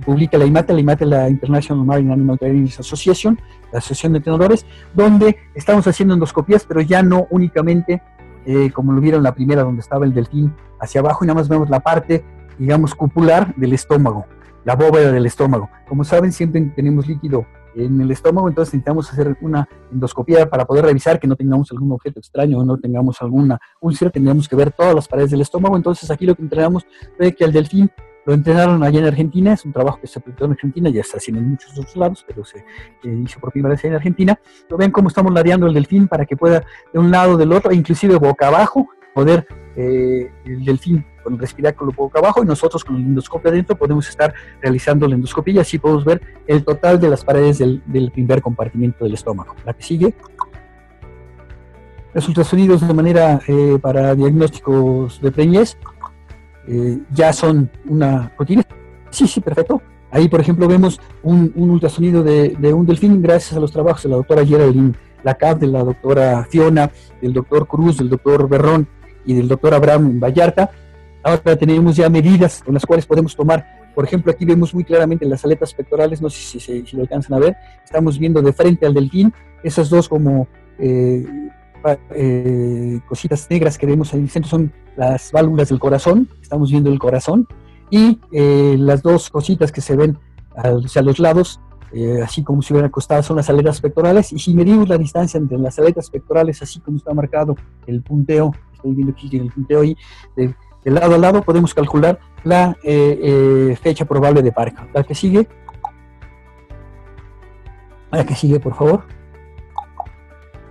publica la IMATA, la IMATA la International Marine Animal Training Association, la Asociación de Entrenadores, donde estamos haciendo endoscopías, pero ya no únicamente eh, como lo vieron la primera, donde estaba el delfín hacia abajo, y nada más vemos la parte, digamos, cupular del estómago, la bóveda del estómago. Como saben, siempre tenemos líquido en el estómago, entonces necesitamos hacer una endoscopía para poder revisar que no tengamos algún objeto extraño o no tengamos alguna úlcera, tendríamos que ver todas las paredes del estómago, entonces aquí lo que entrenamos es que al delfín lo entrenaron allá en Argentina, es un trabajo que se aplicó en Argentina, ya está haciendo en muchos otros lados, pero se hizo por primera vez en Argentina. Lo ven cómo estamos ladeando el delfín para que pueda de un lado del otro, inclusive boca abajo, poder eh, el delfín con el respiráculo boca abajo y nosotros con el endoscopio adentro podemos estar realizando la endoscopia y así podemos ver el total de las paredes del, primer compartimiento del estómago. La que sigue. Los ultrasonidos de manera eh, para diagnósticos de preñez eh, ya son una rutina. Sí, sí, perfecto. Ahí, por ejemplo, vemos un, ultrasonido de, un delfín gracias a los trabajos de la doctora Geraldine Lacab, de la doctora Fiona, del doctor Cruz, del doctor Berrón y del doctor Abraham Vallarta. Ahora tenemos ya medidas con las cuales podemos tomar, por ejemplo, aquí vemos muy claramente las aletas pectorales, no sé si, si, lo alcanzan a ver, estamos viendo de frente al delfín, esas dos como eh, eh, cositas negras que vemos en el centro son las válvulas del corazón, estamos viendo el corazón, y eh, las dos cositas que se ven hacia los lados, eh, así como si hubieran acostado, son las aletas pectorales. Y si medimos la distancia entre las aletas pectorales, así como está marcado el punteo, estoy viendo aquí el punteo ahí, de, lado a lado, podemos calcular la fecha probable de parca. La que sigue. La que sigue, por favor.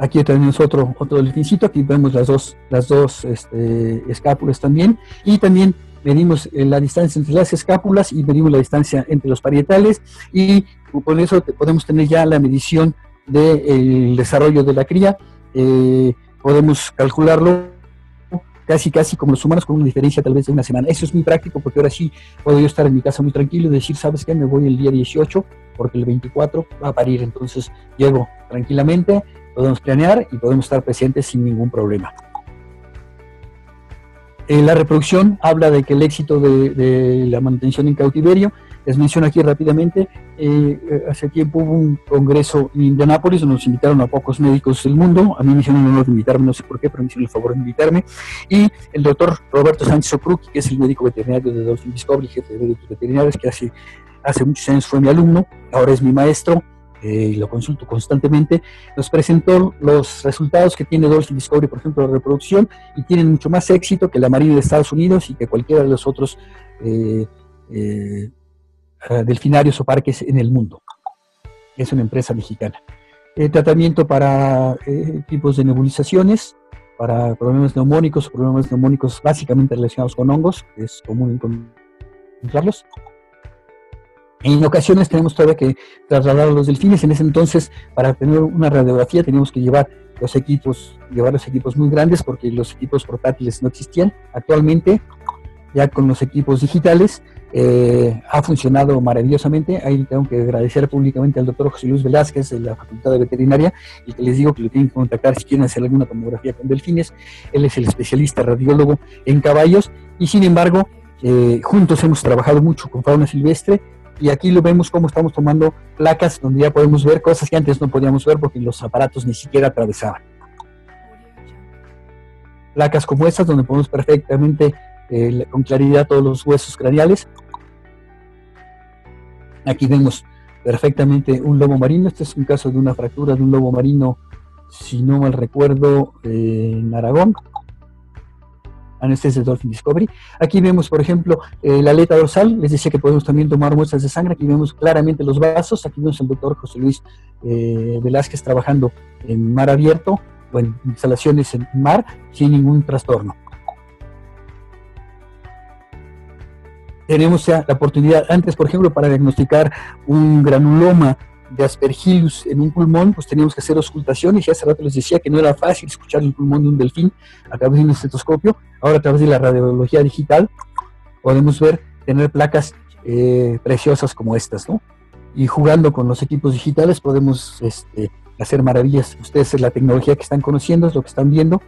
Aquí tenemos otro, otro delfincito, aquí vemos las dos, las dos este, escápulas también, y también medimos eh, la distancia entre las escápulas y medimos la distancia entre los parietales, y con eso podemos tener ya la medición del desarrollo de la cría, eh, podemos calcularlo casi casi como los humanos con una diferencia tal vez de una semana. Eso es muy práctico porque ahora sí puedo yo estar en mi casa muy tranquilo y decir, ¿sabes qué? Me voy el día 18 porque el 24 va a parir, entonces llego tranquilamente, podemos planear y podemos estar presentes sin ningún problema. En la reproducción habla de que el éxito de, la mantención en cautiverio, les menciono aquí rápidamente, eh, hace tiempo hubo un congreso en Indianápolis donde nos invitaron a pocos médicos del mundo, a mí me hicieron el honor de invitarme, no sé por qué, pero me hicieron el favor de invitarme, y el doctor Roberto Sánchez Ocruqui, que es el médico veterinario de Dolphin Discovery, jefe de médicos veterinarios, que hace, hace muchos años fue mi alumno, ahora es mi maestro, eh, lo consulto constantemente, nos presentó los resultados que tiene Dolphin Discovery, por ejemplo, de reproducción, y tienen mucho más éxito que la Marina de Estados Unidos y que cualquiera de los otros eh, eh, delfinarios o parques en el mundo. Es una empresa mexicana. tratamiento para tipos de nebulizaciones, para problemas neumónicos problemas neumónicos básicamente relacionados con hongos, es común encontrarlos. En ocasiones tenemos todavía que trasladar a los delfines. En ese entonces, para tener una radiografía, teníamos que llevar los equipos, llevar los equipos muy grandes porque los equipos portátiles no existían. Actualmente, ya con los equipos digitales, eh, ha funcionado maravillosamente. Ahí tengo que agradecer públicamente al doctor José Luis Velázquez de la Facultad de Veterinaria y que les digo que lo tienen que contactar si quieren hacer alguna tomografía con delfines. Él es el especialista radiólogo en caballos y sin embargo, eh, juntos hemos trabajado mucho con fauna silvestre y aquí lo vemos como estamos tomando placas donde ya podemos ver cosas que antes no podíamos ver porque los aparatos ni siquiera atravesaban. Placas como estas donde podemos perfectamente eh, con claridad todos los huesos craneales. Aquí vemos perfectamente un lobo marino. Este es un caso de una fractura de un lobo marino, si no mal recuerdo, en Aragón anestesia Dolphin Discovery. Aquí vemos, por ejemplo, eh, la aleta dorsal, les decía que podemos también tomar muestras de sangre, aquí vemos claramente los vasos, aquí vemos al doctor José Luis eh, Velázquez trabajando en mar abierto o en instalaciones en mar sin ningún trastorno. Tenemos ya la oportunidad, antes, por ejemplo, para diagnosticar un granuloma de aspergillus en un pulmón, pues teníamos que hacer auscultaciones. Y hace rato les decía que no era fácil escuchar el pulmón de un delfín a través de un estetoscopio. Ahora a través de la radiología digital podemos ver, tener placas eh, preciosas como estas, ¿no? Y jugando con los equipos digitales podemos este, hacer maravillas. Ustedes es la tecnología que están conociendo, es lo que están viendo.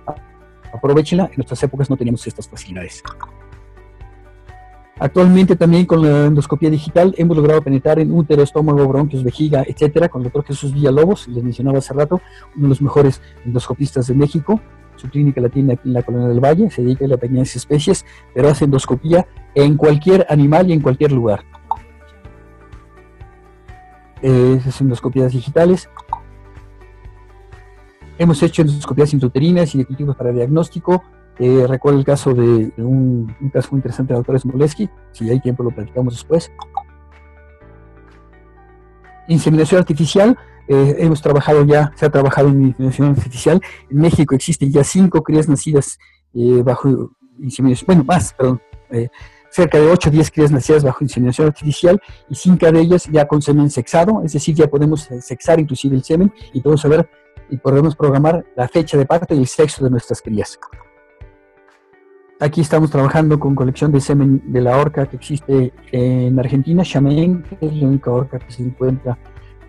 Aprovechenla. En nuestras épocas no teníamos estas facilidades. Actualmente también con la endoscopía digital hemos logrado penetrar en útero, estómago, bronquios, vejiga, etcétera, con el doctor Jesús Villalobos, les mencionaba hace rato, uno de los mejores endoscopistas de México. Su clínica la tiene aquí en la Colonia del Valle, se dedica a la pequeñas especies, pero hace endoscopía en cualquier animal y en cualquier lugar. Eh, esas endoscopías digitales. Hemos hecho endoscopías intrauterinas y de para diagnóstico, eh, recuerdo el caso de un, caso muy interesante de doctor Smoleski, si hay tiempo lo platicamos después. Inseminación artificial, eh, hemos trabajado ya, se ha trabajado en inseminación artificial. En México existen ya cinco crías nacidas eh, bajo inseminación, bueno, más, perdón, cerca de 8 o 10 crías nacidas bajo inseminación artificial y cinco de ellas ya con semen sexado, es decir, ya podemos sexar inclusive el semen y podemos saber y podemos programar la fecha de parto y el sexo de nuestras crías. Aquí estamos trabajando con colección de semen de la orca que existe en Argentina, Chamén, que es la única orca que se encuentra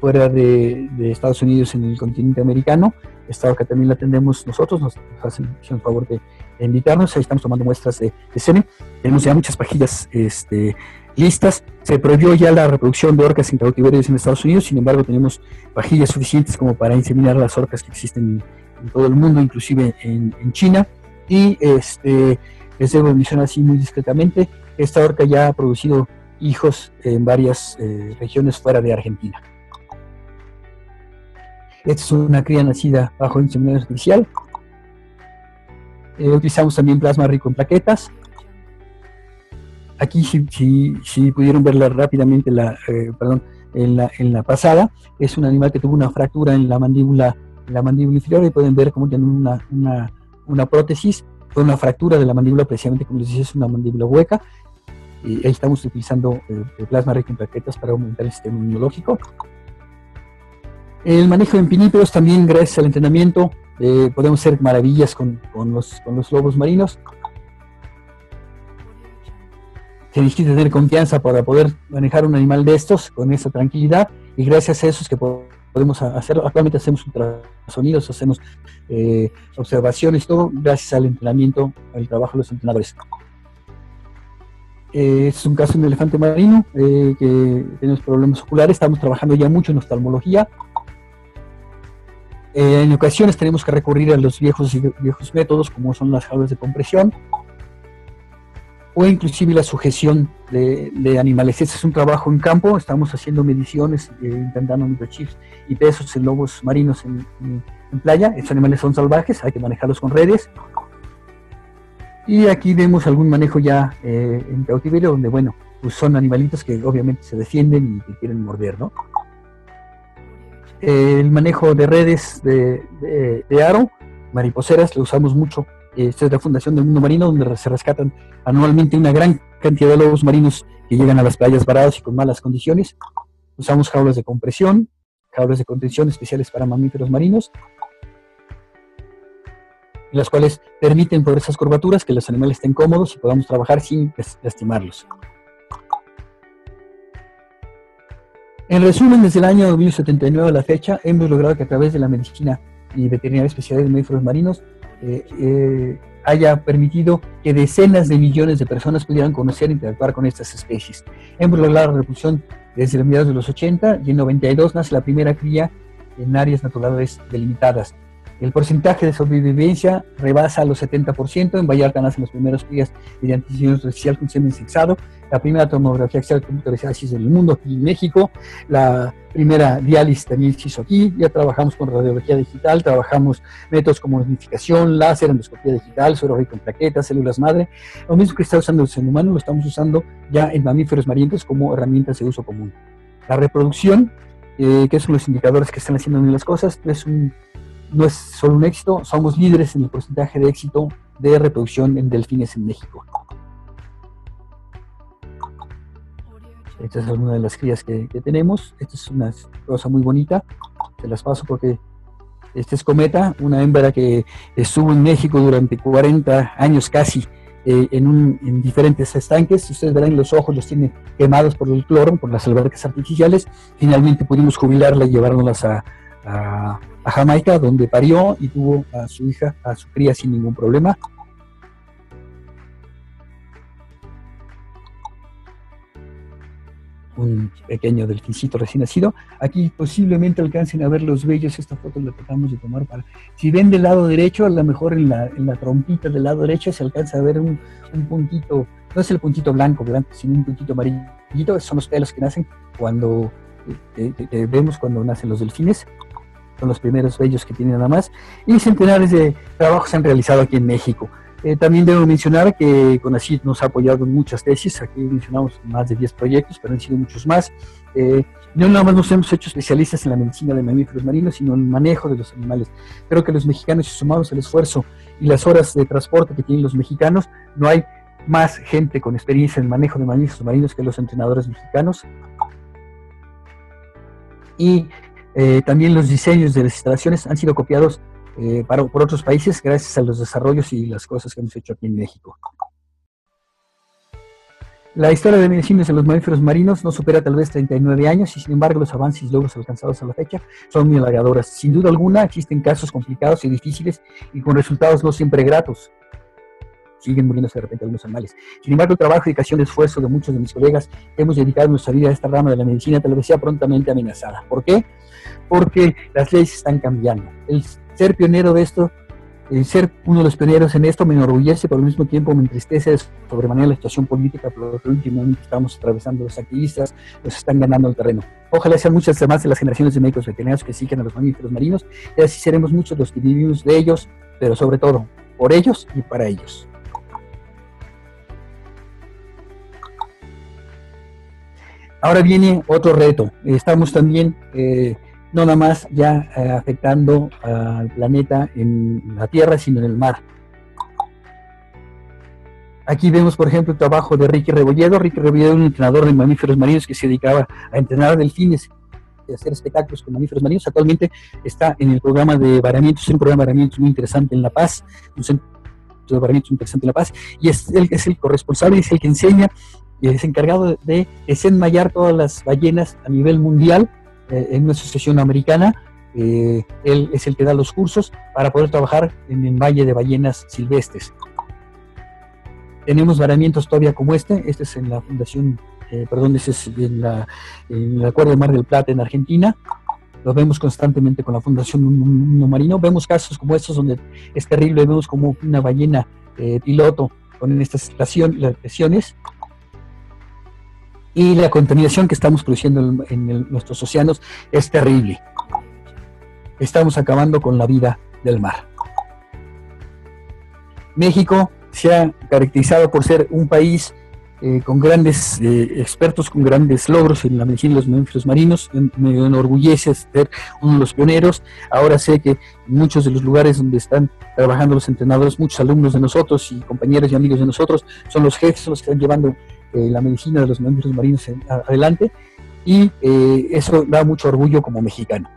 fuera de, Estados Unidos en el continente americano. Esta orca también la atendemos nosotros, nos, hacen el favor de, invitarnos, ahí estamos tomando muestras de, semen. Tenemos ya muchas pajillas este, listas. Se prohibió ya la reproducción de orcas en cautiverios en Estados Unidos, sin embargo tenemos pajillas suficientes como para inseminar las orcas que existen en, todo el mundo, inclusive en, en China. Y este, les debo mencionar así muy discretamente, esta orca ya ha producido hijos en varias eh, regiones fuera de Argentina. Esta es una cría nacida bajo inseminación artificial. Eh, utilizamos también plasma rico en plaquetas. Aquí, si, pudieron verla rápidamente, la, perdón, en la, en la pasada, es un animal que tuvo una fractura en la mandíbula, en la mandíbula inferior y pueden ver cómo tiene una, una, una prótesis fue una fractura de la mandíbula, precisamente como les decía, es una mandíbula hueca. Y ahí estamos utilizando eh, el plasma rico en plaquetas para aumentar el sistema inmunológico. El manejo en pinípedos también, gracias al entrenamiento, eh, podemos hacer maravillas con, con, los, con los lobos marinos. Se necesita tener confianza para poder manejar un animal de estos con esa tranquilidad y gracias a eso es que podemos hacerlo. Actualmente hacemos ultrasonidos, hacemos eh, observaciones, todo gracias al entrenamiento, al trabajo de los entrenadores. Eh, es un caso de un elefante marino eh, que tenemos problemas oculares, estamos trabajando ya mucho en oftalmología. en ocasiones tenemos que recurrir a los viejos, viejos métodos como son las jaulas de compresión o inclusive la sujeción de, animales. Este es un trabajo en campo, estamos haciendo mediciones, eh, intentando microchips y pesos en lobos marinos en, playa. Estos animales son salvajes, hay que manejarlos con redes. Y aquí vemos algún manejo ya eh, en cautiverio, donde, bueno, pues son animalitos que obviamente se defienden y quieren morder, ¿no? El manejo de redes de, de aro, mariposeras, lo usamos mucho esta es la Fundación del Mundo Marino, donde se rescatan anualmente una gran cantidad de lobos marinos que llegan a las playas varados y con malas condiciones. Usamos jaulas de compresión, jaulas de contención especiales para mamíferos marinos, las cuales permiten por esas curvaturas que los animales estén cómodos y podamos trabajar sin lastimarlos. En resumen, desde el año 1979 a la fecha, hemos logrado que a través de la medicina y veterinaria especial de mamíferos marinos eh, eh, haya permitido que decenas de millones de personas pudieran conocer e interactuar con estas especies. Hemos logrado la reproducción desde los mediados de los 80 y en 92 nace la primera cría en áreas naturales delimitadas. El porcentaje de sobrevivencia rebasa los 70%. En Vallarta nacen los primeros crías mediante diseño artificial con semen sexado. La primera tomografía axial computarizada se hizo en el mundo, aquí en México. La primera diálisis también se hizo aquí. Ya trabajamos con radiología digital, trabajamos métodos como unificación, láser, endoscopía digital, suero rico en plaquetas, células madre. Lo mismo que está usando el ser humano lo estamos usando ya en mamíferos marinos como herramientas de uso común. La reproducción, eh, que son los indicadores que están haciendo bien las cosas, es un no es solo un éxito, somos líderes en el porcentaje de éxito de reproducción en delfines en México. Esta es alguna de las crías que, tenemos. Esta es una cosa muy bonita. Se las paso porque esta es Cometa, una hembra que estuvo en México durante 40 años casi eh, en, en, diferentes estanques. Ustedes verán los ojos los tiene quemados por el cloro, por las albercas artificiales. Finalmente pudimos jubilarla y llevárnoslas a, a, Jamaica, donde parió y tuvo a su hija, a su cría sin ningún problema. un pequeño delfincito recién nacido. Aquí posiblemente alcancen a ver los bellos, esta foto la tratamos de tomar para... Si ven del lado derecho, a lo mejor en la, en la trompita del lado derecho se alcanza a ver un, un, puntito, no es el puntito blanco, blanco, sino un puntito amarillito, son los pelos que nacen cuando eh, eh, eh, vemos cuando nacen los delfines son los primeros bellos que tienen nada más, y centenares de trabajos se han realizado aquí en México. Eh, también debo mencionar que CONACYT nos ha apoyado en muchas tesis, aquí mencionamos más de 10 proyectos, pero han sido muchos más. Eh, no nada más nos hemos hecho especialistas en la medicina de mamíferos marinos, sino en el manejo de los animales. Creo que los mexicanos, si sumamos el esfuerzo y las horas de transporte que tienen los mexicanos, no hay más gente con experiencia en el manejo de mamíferos marinos que los entrenadores mexicanos. Y eh, también los diseños de las instalaciones han sido copiados eh, por otros países gracias a los desarrollos y las cosas que hemos hecho aquí en México. La historia de medicinas de los mamíferos marinos no supera tal vez 39 años y sin embargo los avances y logros alcanzados a la fecha son muy halagadoras. Sin duda alguna existen casos complicados y difíciles y con resultados no siempre gratos. Siguen muriéndose de repente algunos animales. Sin embargo, el trabajo, dedicación y esfuerzo de muchos de mis colegas que hemos dedicado nuestra vida a esta rama de la medicina tal vez sea prontamente amenazada. ¿Por qué? Porque las leyes están cambiando. El ser pionero de esto eh, ser uno de los pioneros en esto me enorgullece, pero al mismo tiempo me entristece sobremanera la situación política por lo que estamos atravesando los activistas, los están ganando el terreno. Ojalá sean muchas más de las generaciones de médicos veterinarios que siguen a los mamíferos marinos y así seremos muchos los que vivimos de ellos, pero sobre todo por ellos y para ellos. Ahora viene otro reto. Estamos también eh, no nada más ya eh, afectando al planeta en la Tierra, sino en el mar. Aquí vemos, por ejemplo, el trabajo de Ricky Rebolledo. Ricky Rebolledo, un entrenador de mamíferos marinos que se dedicaba a entrenar delfines y hacer espectáculos con mamíferos marinos. Actualmente está en el programa de varamientos, un programa de varamientos muy interesante en La Paz, un centro de varamientos muy interesante en La Paz, y es, él es el corresponsable, es el que enseña es encargado de desenmayar todas las ballenas a nivel mundial eh, en una asociación americana. Eh, él es el que da los cursos para poder trabajar en el valle de ballenas silvestres. Tenemos varamientos todavía como este, este es en la Fundación, eh, perdón, este es en la, en el Acuerdo de Mar del Plata en Argentina, lo vemos constantemente con la Fundación Mundo Marino. Vemos casos como estos donde es terrible, vemos como una ballena piloto con estas lesiones y la contaminación que estamos produciendo en, nuestros océanos es terrible. Estamos acabando con la vida del mar. México se ha caracterizado por ser un país eh, con grandes eh, expertos, con grandes logros en la medicina de los mamíferos marinos. Me enorgullece ser uno de los pioneros. Ahora sé que en muchos de los lugares donde están trabajando los entrenadores, muchos alumnos de nosotros y compañeros y amigos de nosotros, son los jefes los que están llevando eh, la medicina de los mamíferos marinos adelante y eh, eso da mucho orgullo como mexicano.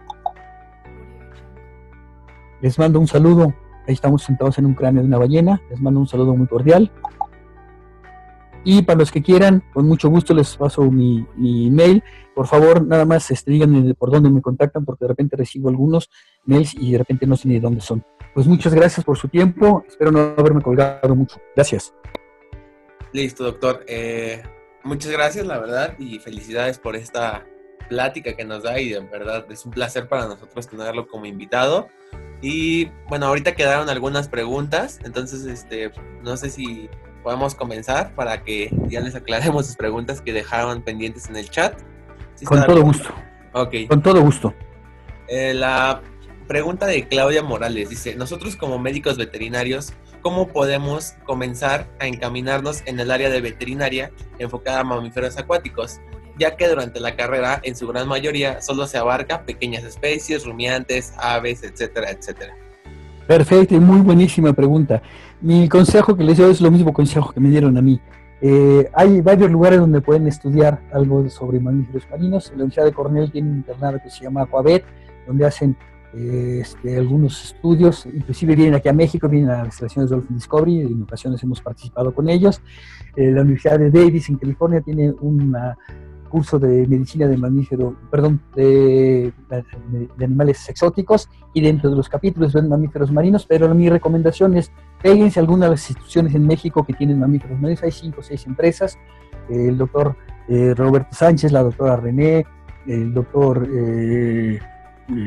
Les mando un saludo, ahí estamos sentados en un cráneo de una ballena, les mando un saludo muy cordial. Y para los que quieran, con mucho gusto les paso mi, mi email. Por favor, nada más este, díganme por dónde me contactan, porque de repente recibo algunos mails y de repente no sé ni de dónde son. Pues muchas gracias por su tiempo. Espero no haberme colgado mucho. Gracias. Listo, doctor. Eh, muchas gracias, la verdad, y felicidades por esta plática que nos da y de verdad es un placer para nosotros tenerlo como invitado. Y bueno, ahorita quedaron algunas preguntas, entonces este, no sé si podemos comenzar para que ya les aclaremos sus preguntas que dejaron pendientes en el chat. Con todo gusto. Ok. Con todo gusto. Eh, la pregunta de Claudia Morales dice, nosotros como médicos veterinarios cómo podemos comenzar a encaminarnos en el área de veterinaria enfocada a mamíferos acuáticos, ya que durante la carrera, en su gran mayoría, solo se abarca pequeñas especies, rumiantes, aves, etcétera, etcétera. Perfecto y muy buenísima pregunta. Mi consejo que les doy es lo mismo consejo que me dieron a mí. Eh, hay varios lugares donde pueden estudiar algo sobre mamíferos marinos. La Universidad de Cornell tiene un internado que se llama Aquavet, donde hacen este, algunos estudios, inclusive vienen aquí a México, vienen a las instalaciones de Dolphin Discovery, en ocasiones hemos participado con ellos. Eh, la Universidad de Davis en California tiene un curso de medicina de mamífero, perdón, de, de, animales exóticos y dentro de los capítulos ven mamíferos marinos, pero mi recomendación es péguense algunas de las instituciones en México que tienen mamíferos marinos, hay cinco o seis empresas, el doctor eh, Roberto Sánchez, la doctora René, el doctor...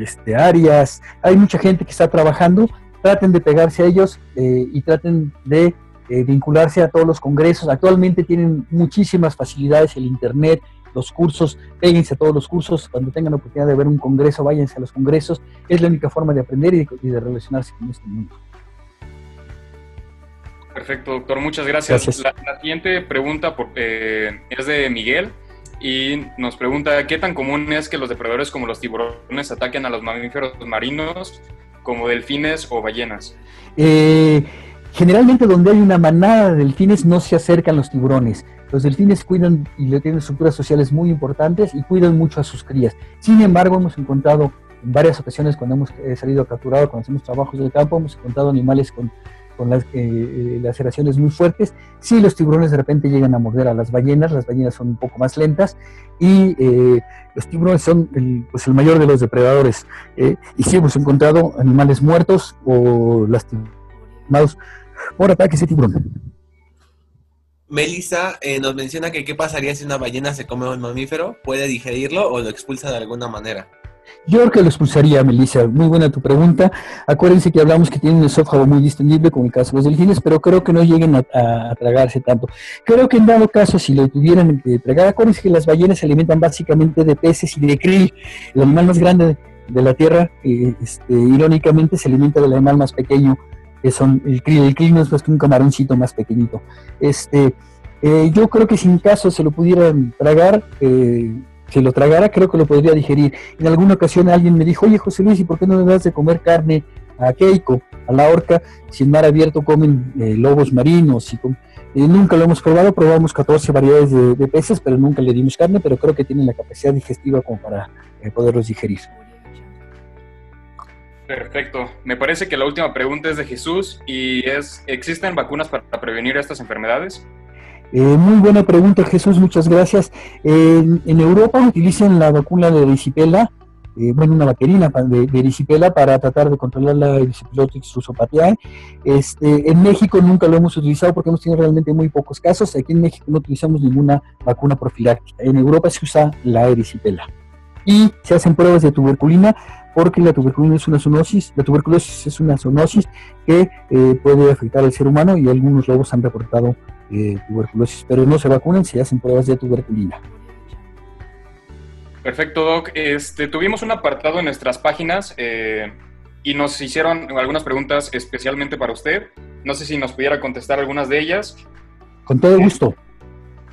Este, Arias, hay mucha gente que está trabajando, traten de pegarse a ellos eh, y traten de eh, vincularse a todos los congresos. Actualmente tienen muchísimas facilidades el Internet, los cursos, péguense a todos los cursos, cuando tengan la oportunidad de ver un congreso, váyanse a los congresos, es la única forma de aprender y de, relacionarse con este mundo. Perfecto, doctor, muchas gracias. La, siguiente pregunta eh, es de Miguel y nos pregunta qué tan común es que los depredadores como los tiburones ataquen a los mamíferos marinos como delfines o ballenas. Eh, generalmente donde hay una manada de delfines no se acercan los tiburones. Los delfines cuidan y tienen estructuras sociales muy importantes y cuidan mucho a sus crías. Sin embargo, hemos encontrado en varias ocasiones cuando hemos eh, salido capturado, cuando hacemos trabajos de campo, hemos encontrado animales con con las eh, laceraciones muy fuertes. Sí, los tiburones de repente llegan a morder a las ballenas, las ballenas son un poco más lentas y eh, los tiburones son el, pues el mayor de los depredadores. Eh, y sí hemos encontrado animales muertos o lastimados por ataques de tiburón. Melissa eh, nos menciona que qué pasaría si una ballena se come un mamífero, puede digerirlo o lo expulsa de alguna manera. Yo creo que lo expulsaría, Melissa. Muy buena tu pregunta. Acuérdense que hablamos que tienen un esófago muy distendible, como el caso de los delfines, pero creo que no lleguen a, tragarse tanto. Creo que en dado caso, si lo tuvieran que tragar, acuérdense que las ballenas se alimentan básicamente de peces y de krill, el animal más grande de la Tierra, este, irónicamente se alimenta del animal más pequeño, que son el krill. El krill no es más que un camaroncito más pequeñito. Este, eh, yo creo que si en caso se lo pudieran tragar, eh, si lo tragara, creo que lo podría digerir. En alguna ocasión alguien me dijo, oye José Luis, ¿y por qué no le das de comer carne a Keiko, a la orca, si en mar abierto comen eh, lobos marinos? Y nunca lo hemos probado, probamos 14 variedades de, peces, pero nunca le dimos carne, pero creo que tienen la capacidad digestiva como para eh, poderlos digerir. Perfecto. Me parece que la última pregunta es de Jesús y es, ¿existen vacunas para prevenir estas enfermedades? Eh, muy buena pregunta, Jesús, muchas gracias. en Europa utilizan la vacuna de erisipela, eh, bueno, una bacterina de, de, erisipela para tratar de controlar la erisipelotix rusopatiae. Este, en México nunca lo hemos utilizado porque hemos tenido realmente muy pocos casos. Aquí en México no utilizamos ninguna vacuna profiláctica. En Europa se usa la erisipela. Y se hacen pruebas de tuberculina porque la tuberculina es una zoonosis, la tuberculosis es una zoonosis que eh, puede afectar al ser humano y algunos lobos han reportado eh, tuberculosis, pero no se vacunan si hacen pruebas de tuberculina. Perfecto, Doc. Este, tuvimos un apartado en nuestras páginas eh, y nos hicieron algunas preguntas especialmente para usted. No sé si nos pudiera contestar algunas de ellas. Con todo gusto.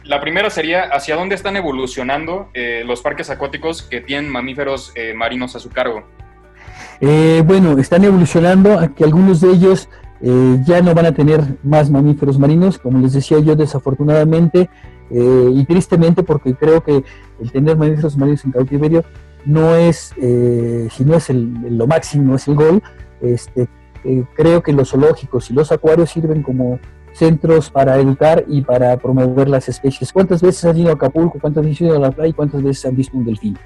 La primera sería, ¿hacia dónde están evolucionando eh, los parques acuáticos que tienen mamíferos eh, marinos a su cargo? Eh, bueno, están evolucionando a que algunos de ellos ya no van a tener más mamíferos marinos, como les decía yo, desafortunadamente y tristemente, porque creo que el tener mamíferos marinos en cautiverio no es, si no es el, lo máximo, es el gol. Este, creo que los zoológicos y los acuarios sirven como centros para educar y para promover las especies. ¿Cuántas veces han ido a Acapulco? ¿Cuántas veces han ido a la playa? ¿Cuántas veces han visto un delfín?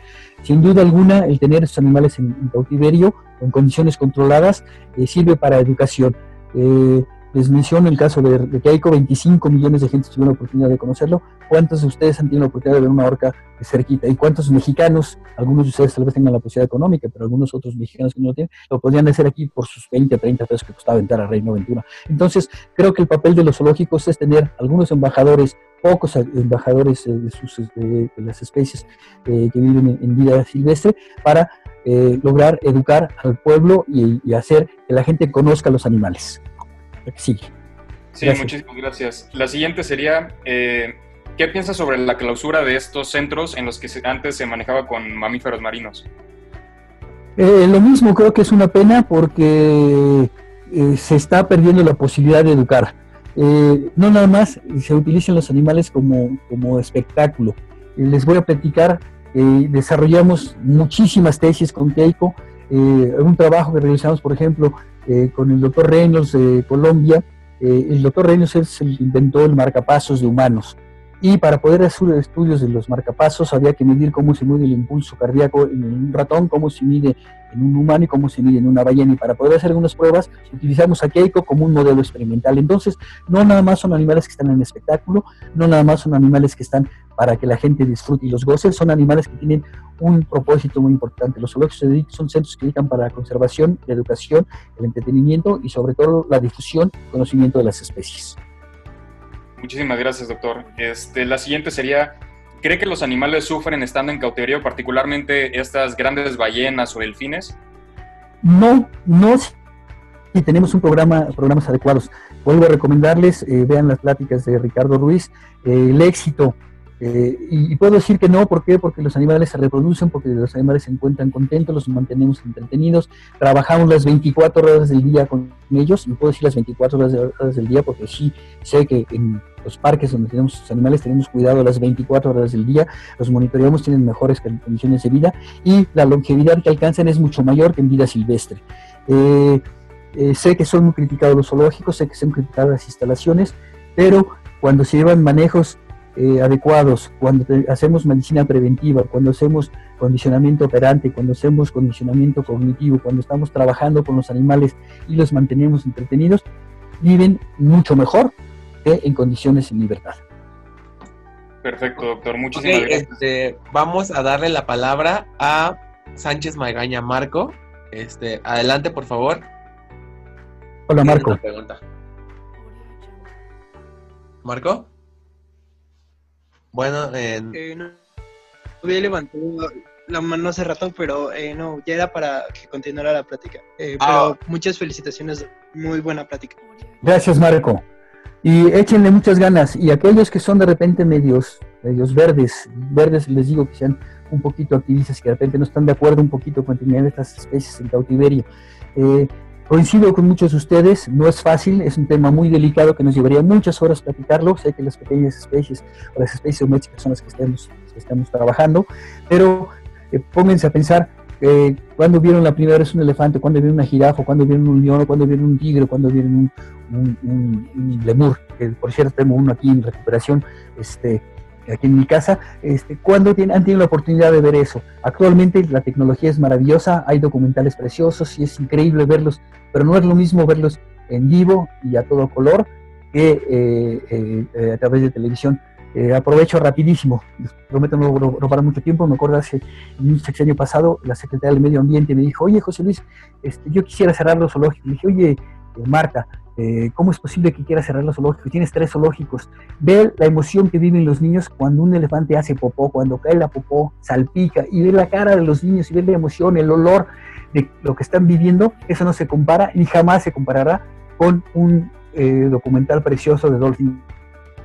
Sin duda alguna, el tener estos animales en, cautiverio, en condiciones controladas, eh, sirve para educación. Eh, les menciono el caso de, de hay 25 millones de gente tuvieron la oportunidad de conocerlo. ¿Cuántos de ustedes han tenido la oportunidad de ver una orca cerquita? ¿Y cuántos mexicanos, algunos de ustedes tal vez tengan la posibilidad económica, pero algunos otros mexicanos que no lo tienen, lo podrían hacer aquí por sus 20, 30 pesos que costaba entrar a Reino Aventura? Entonces, creo que el papel de los zoológicos es tener algunos embajadores pocos embajadores eh, de, sus, de, las especies eh, que viven en, vida silvestre para eh, lograr educar al pueblo y, y, hacer que la gente conozca los animales. Sí. Sí, muchísimas gracias. La siguiente sería, eh, ¿qué piensas sobre la clausura de estos centros en los que antes se manejaba con mamíferos marinos? Eh, lo mismo, creo que es una pena porque eh, se está perdiendo la posibilidad de educar. no nada más se utilizan los animales como, como espectáculo. les voy a platicar, desarrollamos muchísimas tesis con Keiko, un trabajo que realizamos, por ejemplo, eh, con el doctor Reynolds de Colombia. Eh, el doctor Reynolds es el inventó el marcapasos de humanos. Y para poder hacer estudios de los marcapasos había que medir cómo se mide el impulso cardíaco en un ratón, cómo se mide en un humano y cómo se mide en una ballena. Y para poder hacer algunas pruebas utilizamos a Keiko como un modelo experimental. Entonces, no nada más son animales que están en espectáculo, no nada más son animales que están para que la gente disfrute y los goce, son animales que tienen un propósito muy importante. Los zoológicos son centros que dedican para la conservación, la educación, el entretenimiento y sobre todo la difusión y conocimiento de las especies. Muchísimas gracias, doctor. Este, la siguiente sería, ¿cree que los animales sufren estando en cautiverio, particularmente estas grandes ballenas o delfines? No, no y tenemos un programa, programas adecuados. Vuelvo a recomendarles, eh, vean las pláticas de Ricardo Ruiz, eh, el éxito eh, y, puedo decir que no, ¿por qué? Porque los animales se reproducen, porque los animales se encuentran contentos, los mantenemos entretenidos, trabajamos las 24 horas del día con ellos, y puedo decir las 24 horas, del día porque sí sé que en los parques donde tenemos los animales tenemos cuidado las 24 horas del día, los monitoreamos, tienen mejores condiciones de vida y la longevidad que alcanzan es mucho mayor que en vida silvestre. Eh, eh, sé que son muy criticados los zoológicos, sé que son criticadas las instalaciones, pero cuando se llevan manejos eh, adecuados, cuando hacemos medicina preventiva, cuando hacemos condicionamiento operante, cuando hacemos condicionamiento cognitivo, cuando estamos trabajando con los animales y los mantenemos entretenidos, viven mucho mejor que en condiciones en libertad. Perfecto, doctor. Muchísimas gracias. Este, vamos a darle la palabra a Sánchez Magaña Marco. Este, adelante, por favor. Hola, Marco. ¿Marco? Bueno, en... Eh, no, había levantado la mano hace rato, pero eh, no, ya era para que continuara la plática. Eh, pero ah. muchas felicitaciones, muy buena plática. Gracias, Marco. Y échenle muchas ganas. Y aquellos que son de repente medios, medios verdes, verdes les digo que sean un poquito activistas, que de repente no están de acuerdo un poquito con tener estas especies en cautiverio. Eh, coincido con muchos de ustedes, no es fácil, es un tema muy delicado que nos llevaría muchas horas platicarlo. Sé que las pequeñas especies o las especies domésticas son las que estamos, estamos trabajando, pero eh, pónganse a pensar eh, cuando vieron la primera vez un elefante, cuando vieron una jirafa, cuando vieron un león, cuando vieron un tigre, cuando vieron un, un, lemur, que por cierto tengo uno aquí en recuperación, este, aquí en mi casa, este, cuando tienen, han tenido la oportunidad de ver eso. Actualmente la tecnología es maravillosa, hay documentales preciosos y es increíble verlos, pero no es lo mismo verlos en vivo y a todo color que eh, eh, a través de televisión. Eh, aprovecho rapidísimo, prometo no robar mucho tiempo, me acuerdo hace un sexenio pasado, la secretaria del Medio Ambiente me dijo, oye José Luis, este, yo quisiera cerrar los zoológicos. Le dije, oye eh, Marta, eh, ¿cómo es posible que quieras cerrar los zoológicos? Tienes tres zoológicos. Ve la emoción que viven los niños cuando un elefante hace popó, cuando cae la popó, salpica, y ver la cara de los niños y ver la emoción, el olor de lo que están viviendo, eso no se compara ni jamás se comparará con un documental precioso de Dolphin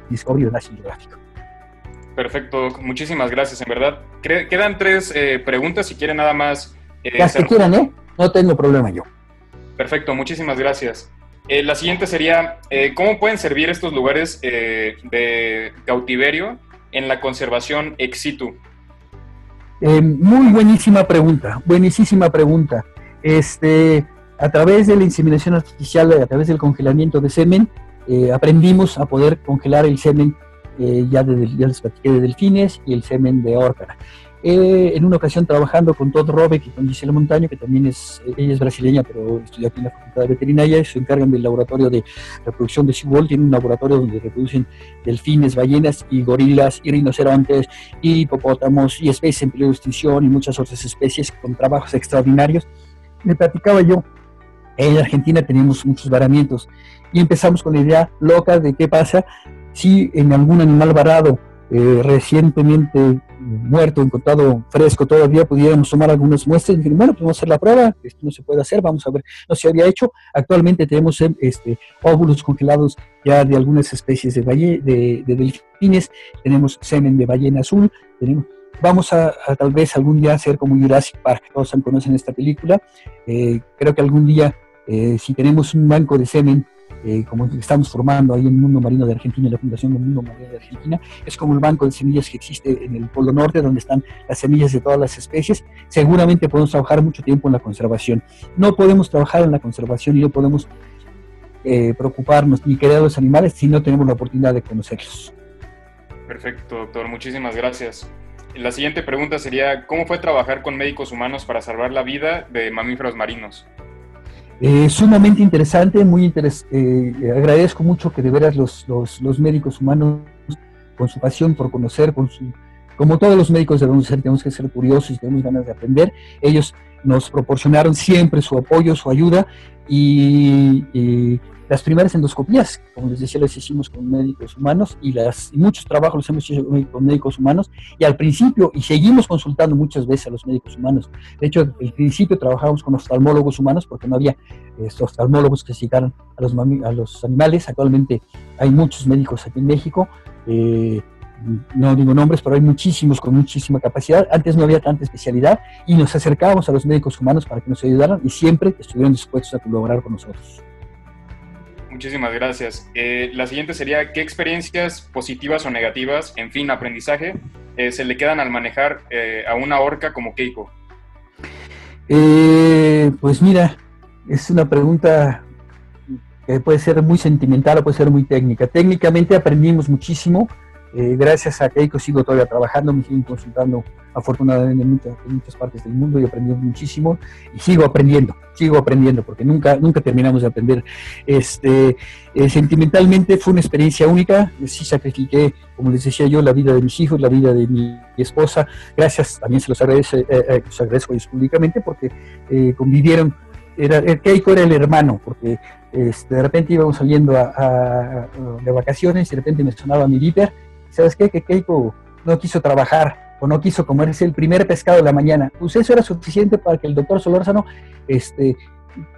Discovery de National Geographic. Perfecto, muchísimas gracias, en verdad. Quedan tres eh, preguntas, si quieren nada más. Eh, Las que quieran, ¿eh? No tengo problema yo. Perfecto, muchísimas gracias. Eh, la siguiente sería, ¿cómo pueden servir estos lugares de cautiverio en la conservación ex situ? muy buenísima pregunta, buenísima pregunta. Este, a través de la inseminación artificial, a través del congelamiento de semen, aprendimos a poder congelar el semen eh, ya, de, ya les platiqué de delfines y el semen de órcara. Eh, en una ocasión trabajando con Todd Robeck y con Gisela Montaño, que también es, ella es brasileña, pero estudia aquí en la Facultad de Veterinaria, se encargan del laboratorio de reproducción de SeaWorld, tienen un laboratorio donde reproducen delfines, ballenas y gorilas y rinocerontes y hipopótamos y especies en peligro de extinción y muchas otras especies con trabajos extraordinarios. Me platicaba yo, en Argentina tenemos muchos varamientos y empezamos con la idea loca de qué pasa si en algún animal varado eh, recientemente muerto, encontrado fresco todavía, pudiéramos tomar algunas muestras y bueno, podemos hacer la prueba, esto no se puede hacer, vamos a ver, no se había hecho, actualmente tenemos eh, este, óvulos congelados ya de algunas especies de, de, delfines, tenemos semen de ballena azul, tenemos, vamos a, tal vez algún día hacer como Jurassic Park, todos conocen esta película, eh, creo que algún día si tenemos un banco de semen eh, como estamos formando ahí en Mundo Marino de Argentina, la Fundación del Mundo Marino de Argentina, es como el banco de semillas que existe en el Polo Norte, donde están las semillas de todas las especies. Seguramente podemos trabajar mucho tiempo en la conservación. No podemos trabajar en la conservación y no podemos eh, preocuparnos ni querer a los animales si no tenemos la oportunidad de conocerlos. Perfecto, doctor. Muchísimas gracias. La siguiente pregunta sería, ¿cómo fue trabajar con médicos humanos para salvar la vida de mamíferos marinos? Eh, sumamente interesante, muy interes eh, agradezco mucho que de veras los, los, médicos humanos, con su pasión por conocer, con su, como todos los médicos debemos ser, tenemos que ser curiosos y tenemos ganas de aprender, ellos nos proporcionaron siempre su apoyo, su ayuda y las primeras endoscopías, como les decía, las hicimos con médicos humanos y, las, muchos trabajos los hemos hecho con médicos humanos y al principio, y seguimos consultando muchas veces a los médicos humanos. De hecho, al principio trabajábamos con oftalmólogos humanos porque no había estos oftalmólogos que se a los, a los animales. Actualmente hay muchos médicos aquí en México. Eh, no digo nombres, pero hay muchísimos con muchísima capacidad. Antes no había tanta especialidad y nos acercábamos a los médicos humanos para que nos ayudaran y siempre estuvieron dispuestos a colaborar con nosotros. Muchísimas gracias. Eh, la siguiente sería, ¿qué experiencias positivas o negativas, en fin, aprendizaje, eh, se le quedan al manejar eh, a una orca como Keiko? pues mira, es una pregunta que puede ser muy sentimental o puede ser muy técnica. Técnicamente aprendimos muchísimo. Eh, gracias a Keiko sigo todavía trabajando, me siguen consultando afortunadamente en muchas, en muchas partes del mundo y aprendiendo muchísimo y sigo aprendiendo, sigo aprendiendo porque nunca, nunca terminamos de aprender. Este, eh, sentimentalmente fue una experiencia única, sí sacrifiqué, como les decía yo, la vida de mis hijos, la vida de mi esposa, gracias, también se los, agradece, eh, los agradezco públicamente porque convivieron era, Keiko era el hermano, porque este, de repente íbamos saliendo a, de vacaciones y de repente me sonaba mi viper ¿sabes qué? Que Keiko no quiso trabajar o no quiso comerse el primer pescado de la mañana. Pues eso era suficiente para que el doctor Solórzano este,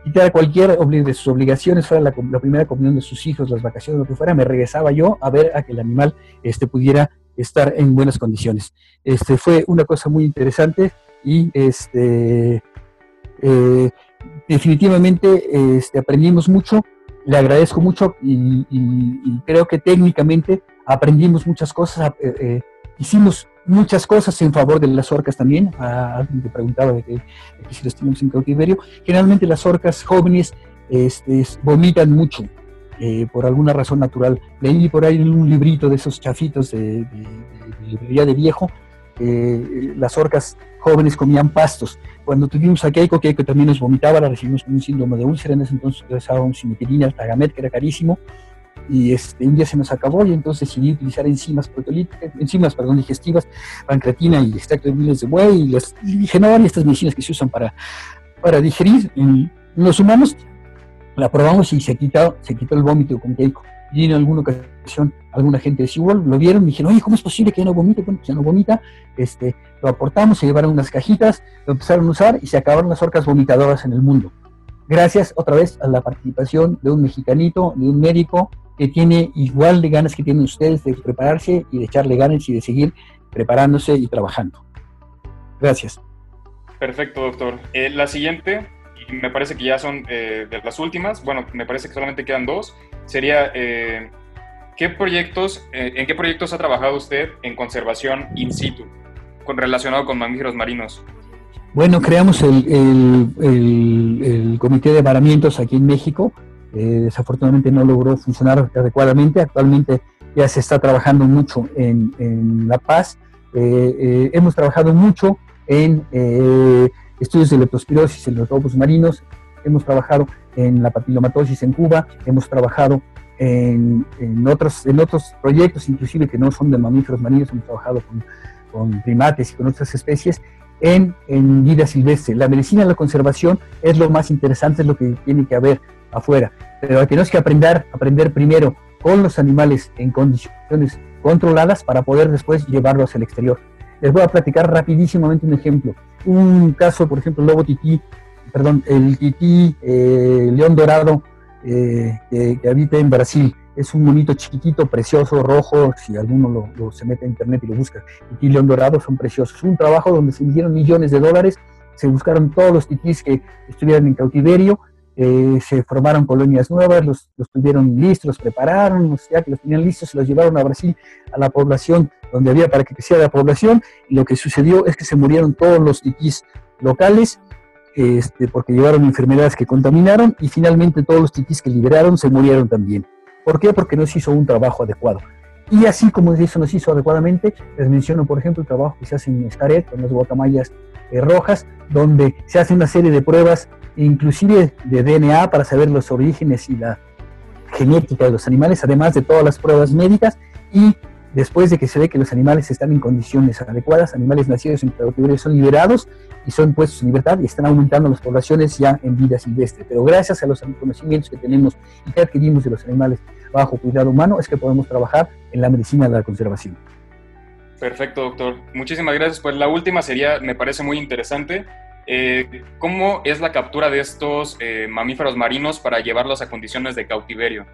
quitara cualquier de sus obligaciones, fuera la, primera comunión de sus hijos, las vacaciones, lo que fuera, me regresaba yo a ver a que el animal este, pudiera estar en buenas condiciones. Este, fue una cosa muy interesante y este, eh, definitivamente este, aprendimos mucho, le agradezco mucho y creo que técnicamente aprendimos muchas cosas, eh, eh, hicimos muchas cosas en favor de las orcas también. A alguien que preguntaba de que, si las tenemos en cautiverio. Generalmente las orcas jóvenes este, vomitan mucho. Eh, por alguna razón natural. Leí por ahí en un librito de esos chafitos de, librería de viejo, las orcas jóvenes comían pastos. Cuando tuvimos a Keiko, Keiko también nos vomitaba, la recibimos con un síndrome de úlcera, en ese entonces usábamos simitilina, tagamet, que era carísimo, y este, un día se nos acabó y entonces decidí utilizar enzimas proteolíticas, enzimas perdón, digestivas, pancreatina y extracto de miles de buey y, las, y dije, no, estas medicinas que se usan para, para digerir en los humanos, la probamos y se quitó, se quitó el vómito con Keiko. Y en alguna ocasión alguna gente de SeaWorld lo vieron y dijeron, oye, ¿cómo es posible que ya no vomite? Bueno, pues ya no vomita, este, lo aportamos, se llevaron unas cajitas, lo empezaron a usar y se acabaron las orcas vomitadoras en el mundo. Gracias otra vez a la participación de un mexicanito, de un médico, que tiene igual de ganas que tienen ustedes de prepararse y de echarle ganas y de seguir preparándose y trabajando. Gracias. Perfecto, doctor. Eh, la siguiente, y me parece que ya son eh, de las últimas, bueno, me parece que solamente quedan dos, sería, eh, ¿qué proyectos, ¿en qué proyectos ha trabajado usted en conservación in situ, con, relacionado con mamíferos marinos? Bueno, creamos el, el, el comité de varamientos aquí en México, desafortunadamente no logró funcionar adecuadamente. Actualmente ya se está trabajando mucho en, La Paz. Eh, eh, hemos trabajado mucho en eh, estudios de leptospirosis en los lobos marinos. Hemos trabajado en la papilomatosis en Cuba. Hemos trabajado en, otros, en otros proyectos, inclusive que no son de mamíferos marinos. Hemos trabajado con, primates y con otras especies. En, en, vida silvestre. La medicina de la conservación es lo más interesante, es lo que tiene que haber afuera. Pero tenemos que aprender, aprender primero con los animales en condiciones controladas para poder después llevarlos al exterior. Les voy a platicar rapidísimamente un ejemplo. Un caso, por ejemplo, el lobo tití, perdón, el tití eh, león dorado eh, que, habita en Brasil. Es un monito chiquitito, precioso, rojo. Si alguno lo, se mete a internet y lo busca, tití león dorado son preciosos. Un trabajo donde se dieron millones de dólares. Se buscaron todos los titís que estuvieran en cautiverio eh, se formaron colonias nuevas, los, tuvieron listos, los prepararon, ya que los tenían listos, se los llevaron a Brasil, a la población donde había para que creciera la población, y lo que sucedió es que se murieron todos los tiquís locales, este, porque llevaron enfermedades que contaminaron, y finalmente todos los tiquís que liberaron se murieron también. ¿Por qué? Porque no se hizo un trabajo adecuado. Y así como eso no se hizo adecuadamente, les menciono, por ejemplo, el trabajo que se hace en Escaret, con las guacamayas eh, rojas, donde se hace una serie de pruebas inclusive de DNA para saber los orígenes y la genética de los animales, además de todas las pruebas médicas y después de que se ve que los animales están en condiciones adecuadas, animales nacidos en cautiverio son liberados y son puestos en libertad y están aumentando las poblaciones ya en vida silvestre. Pero gracias a los conocimientos que tenemos y que adquirimos de los animales bajo cuidado humano es que podemos trabajar en la medicina de la conservación. Perfecto, doctor. Muchísimas gracias. Pues la última sería, me parece muy interesante, eh, ¿Cómo es la captura de estos eh, mamíferos marinos para llevarlos a condiciones de cautiverio?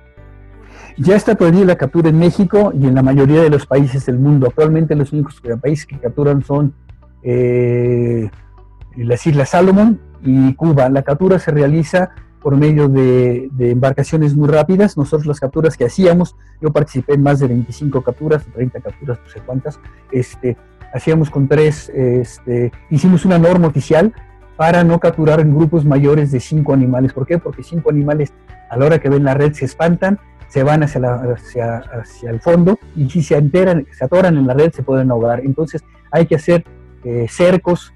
Ya está prohibida la captura en México y en la mayoría de los países del mundo. Actualmente los únicos países que capturan son eh, las Islas Salomón y Cuba. La captura se realiza por medio de, embarcaciones muy rápidas. Nosotros las capturas que hacíamos, yo participé en más de 25 capturas, 30 capturas, no sé cuántas, este, hacíamos con tres, este, hicimos una norma oficial para no capturar en grupos mayores de cinco animales. ¿Por qué? Porque cinco animales a la hora que ven la red se espantan, se van hacia, hacia, el fondo y si se enteran, se atoran en la red, se pueden ahogar. Entonces hay que hacer eh, cercos,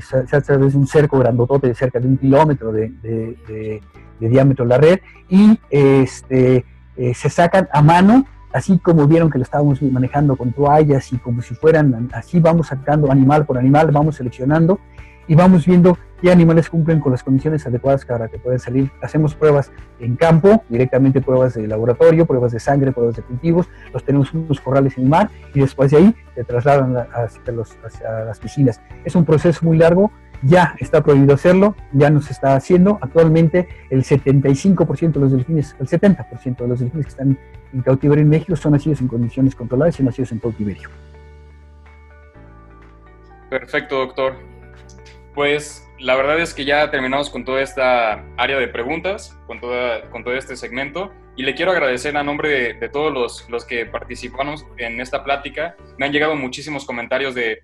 se hace un cerco grandotote de cerca de un kilómetro de, de, diámetro la red y este, eh, se sacan a mano así como vieron que lo estábamos manejando con toallas y como si fueran, así vamos sacando animal por animal, vamos seleccionando y vamos viendo qué animales cumplen con las condiciones adecuadas para que puedan salir. Hacemos pruebas en campo, directamente pruebas de laboratorio, pruebas de sangre, pruebas de cultivos, los tenemos en unos corrales en el mar y después de ahí se trasladan hacia, los, las piscinas. Es un proceso muy largo, ya está prohibido hacerlo, ya no se está haciendo. Actualmente el 75% de los delfines, el 70% de los delfines que están en cautiverio en México son nacidos en condiciones controladas y nacidos en cautiverio. Perfecto, doctor. Pues la verdad es que ya terminamos con toda esta área de preguntas, con, toda, con todo este segmento. Y le quiero agradecer a nombre de, todos los, los, que participamos en esta plática. Me han llegado muchísimos comentarios de,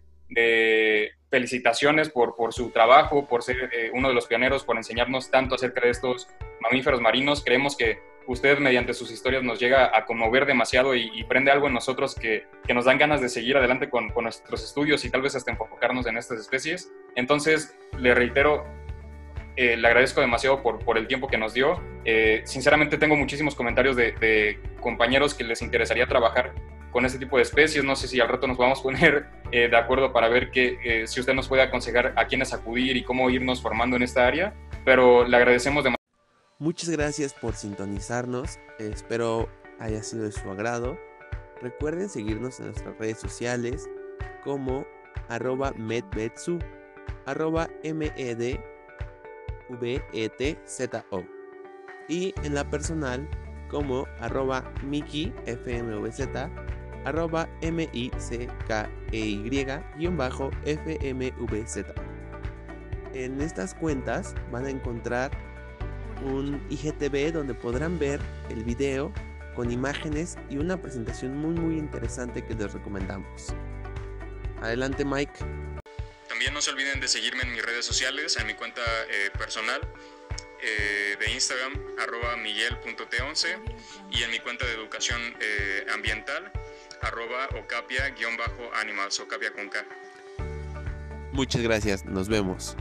felicitaciones por, por, su trabajo, por ser eh, uno de los pioneros, por enseñarnos tanto acerca de estos mamíferos marinos. Creemos que usted mediante sus historias nos llega a conmover demasiado y, prende algo en nosotros que, que, nos dan ganas de seguir adelante con, con, nuestros estudios y tal vez hasta enfocarnos en estas especies. Entonces, le reitero, eh, le agradezco demasiado por, por, el tiempo que nos dio. Eh, sinceramente, tengo muchísimos comentarios de, de, compañeros que les interesaría trabajar con este tipo de especies. No sé si al rato nos vamos a poner eh, de acuerdo para ver que, si usted nos puede aconsejar a quiénes acudir y cómo irnos formando en esta área, pero le agradecemos demasiado Muchas gracias por sintonizarnos, espero haya sido de su agrado. Recuerden seguirnos en nuestras redes sociales como arroba medvedzu, arroba m e d v e t z o y en la personal como arroba miki fmvz arroba m i c k e bajo fmvz. En estas cuentas van a encontrar un IGTV donde podrán ver el video con imágenes y una presentación muy muy interesante que les recomendamos. Adelante Mike. También no se olviden de seguirme en mis redes sociales, en mi cuenta eh, personal eh, de Instagram, arroba miguel.t11 y en mi cuenta de educación eh, ambiental, arroba ocapia-animals, ocapia con K. Muchas gracias, nos vemos.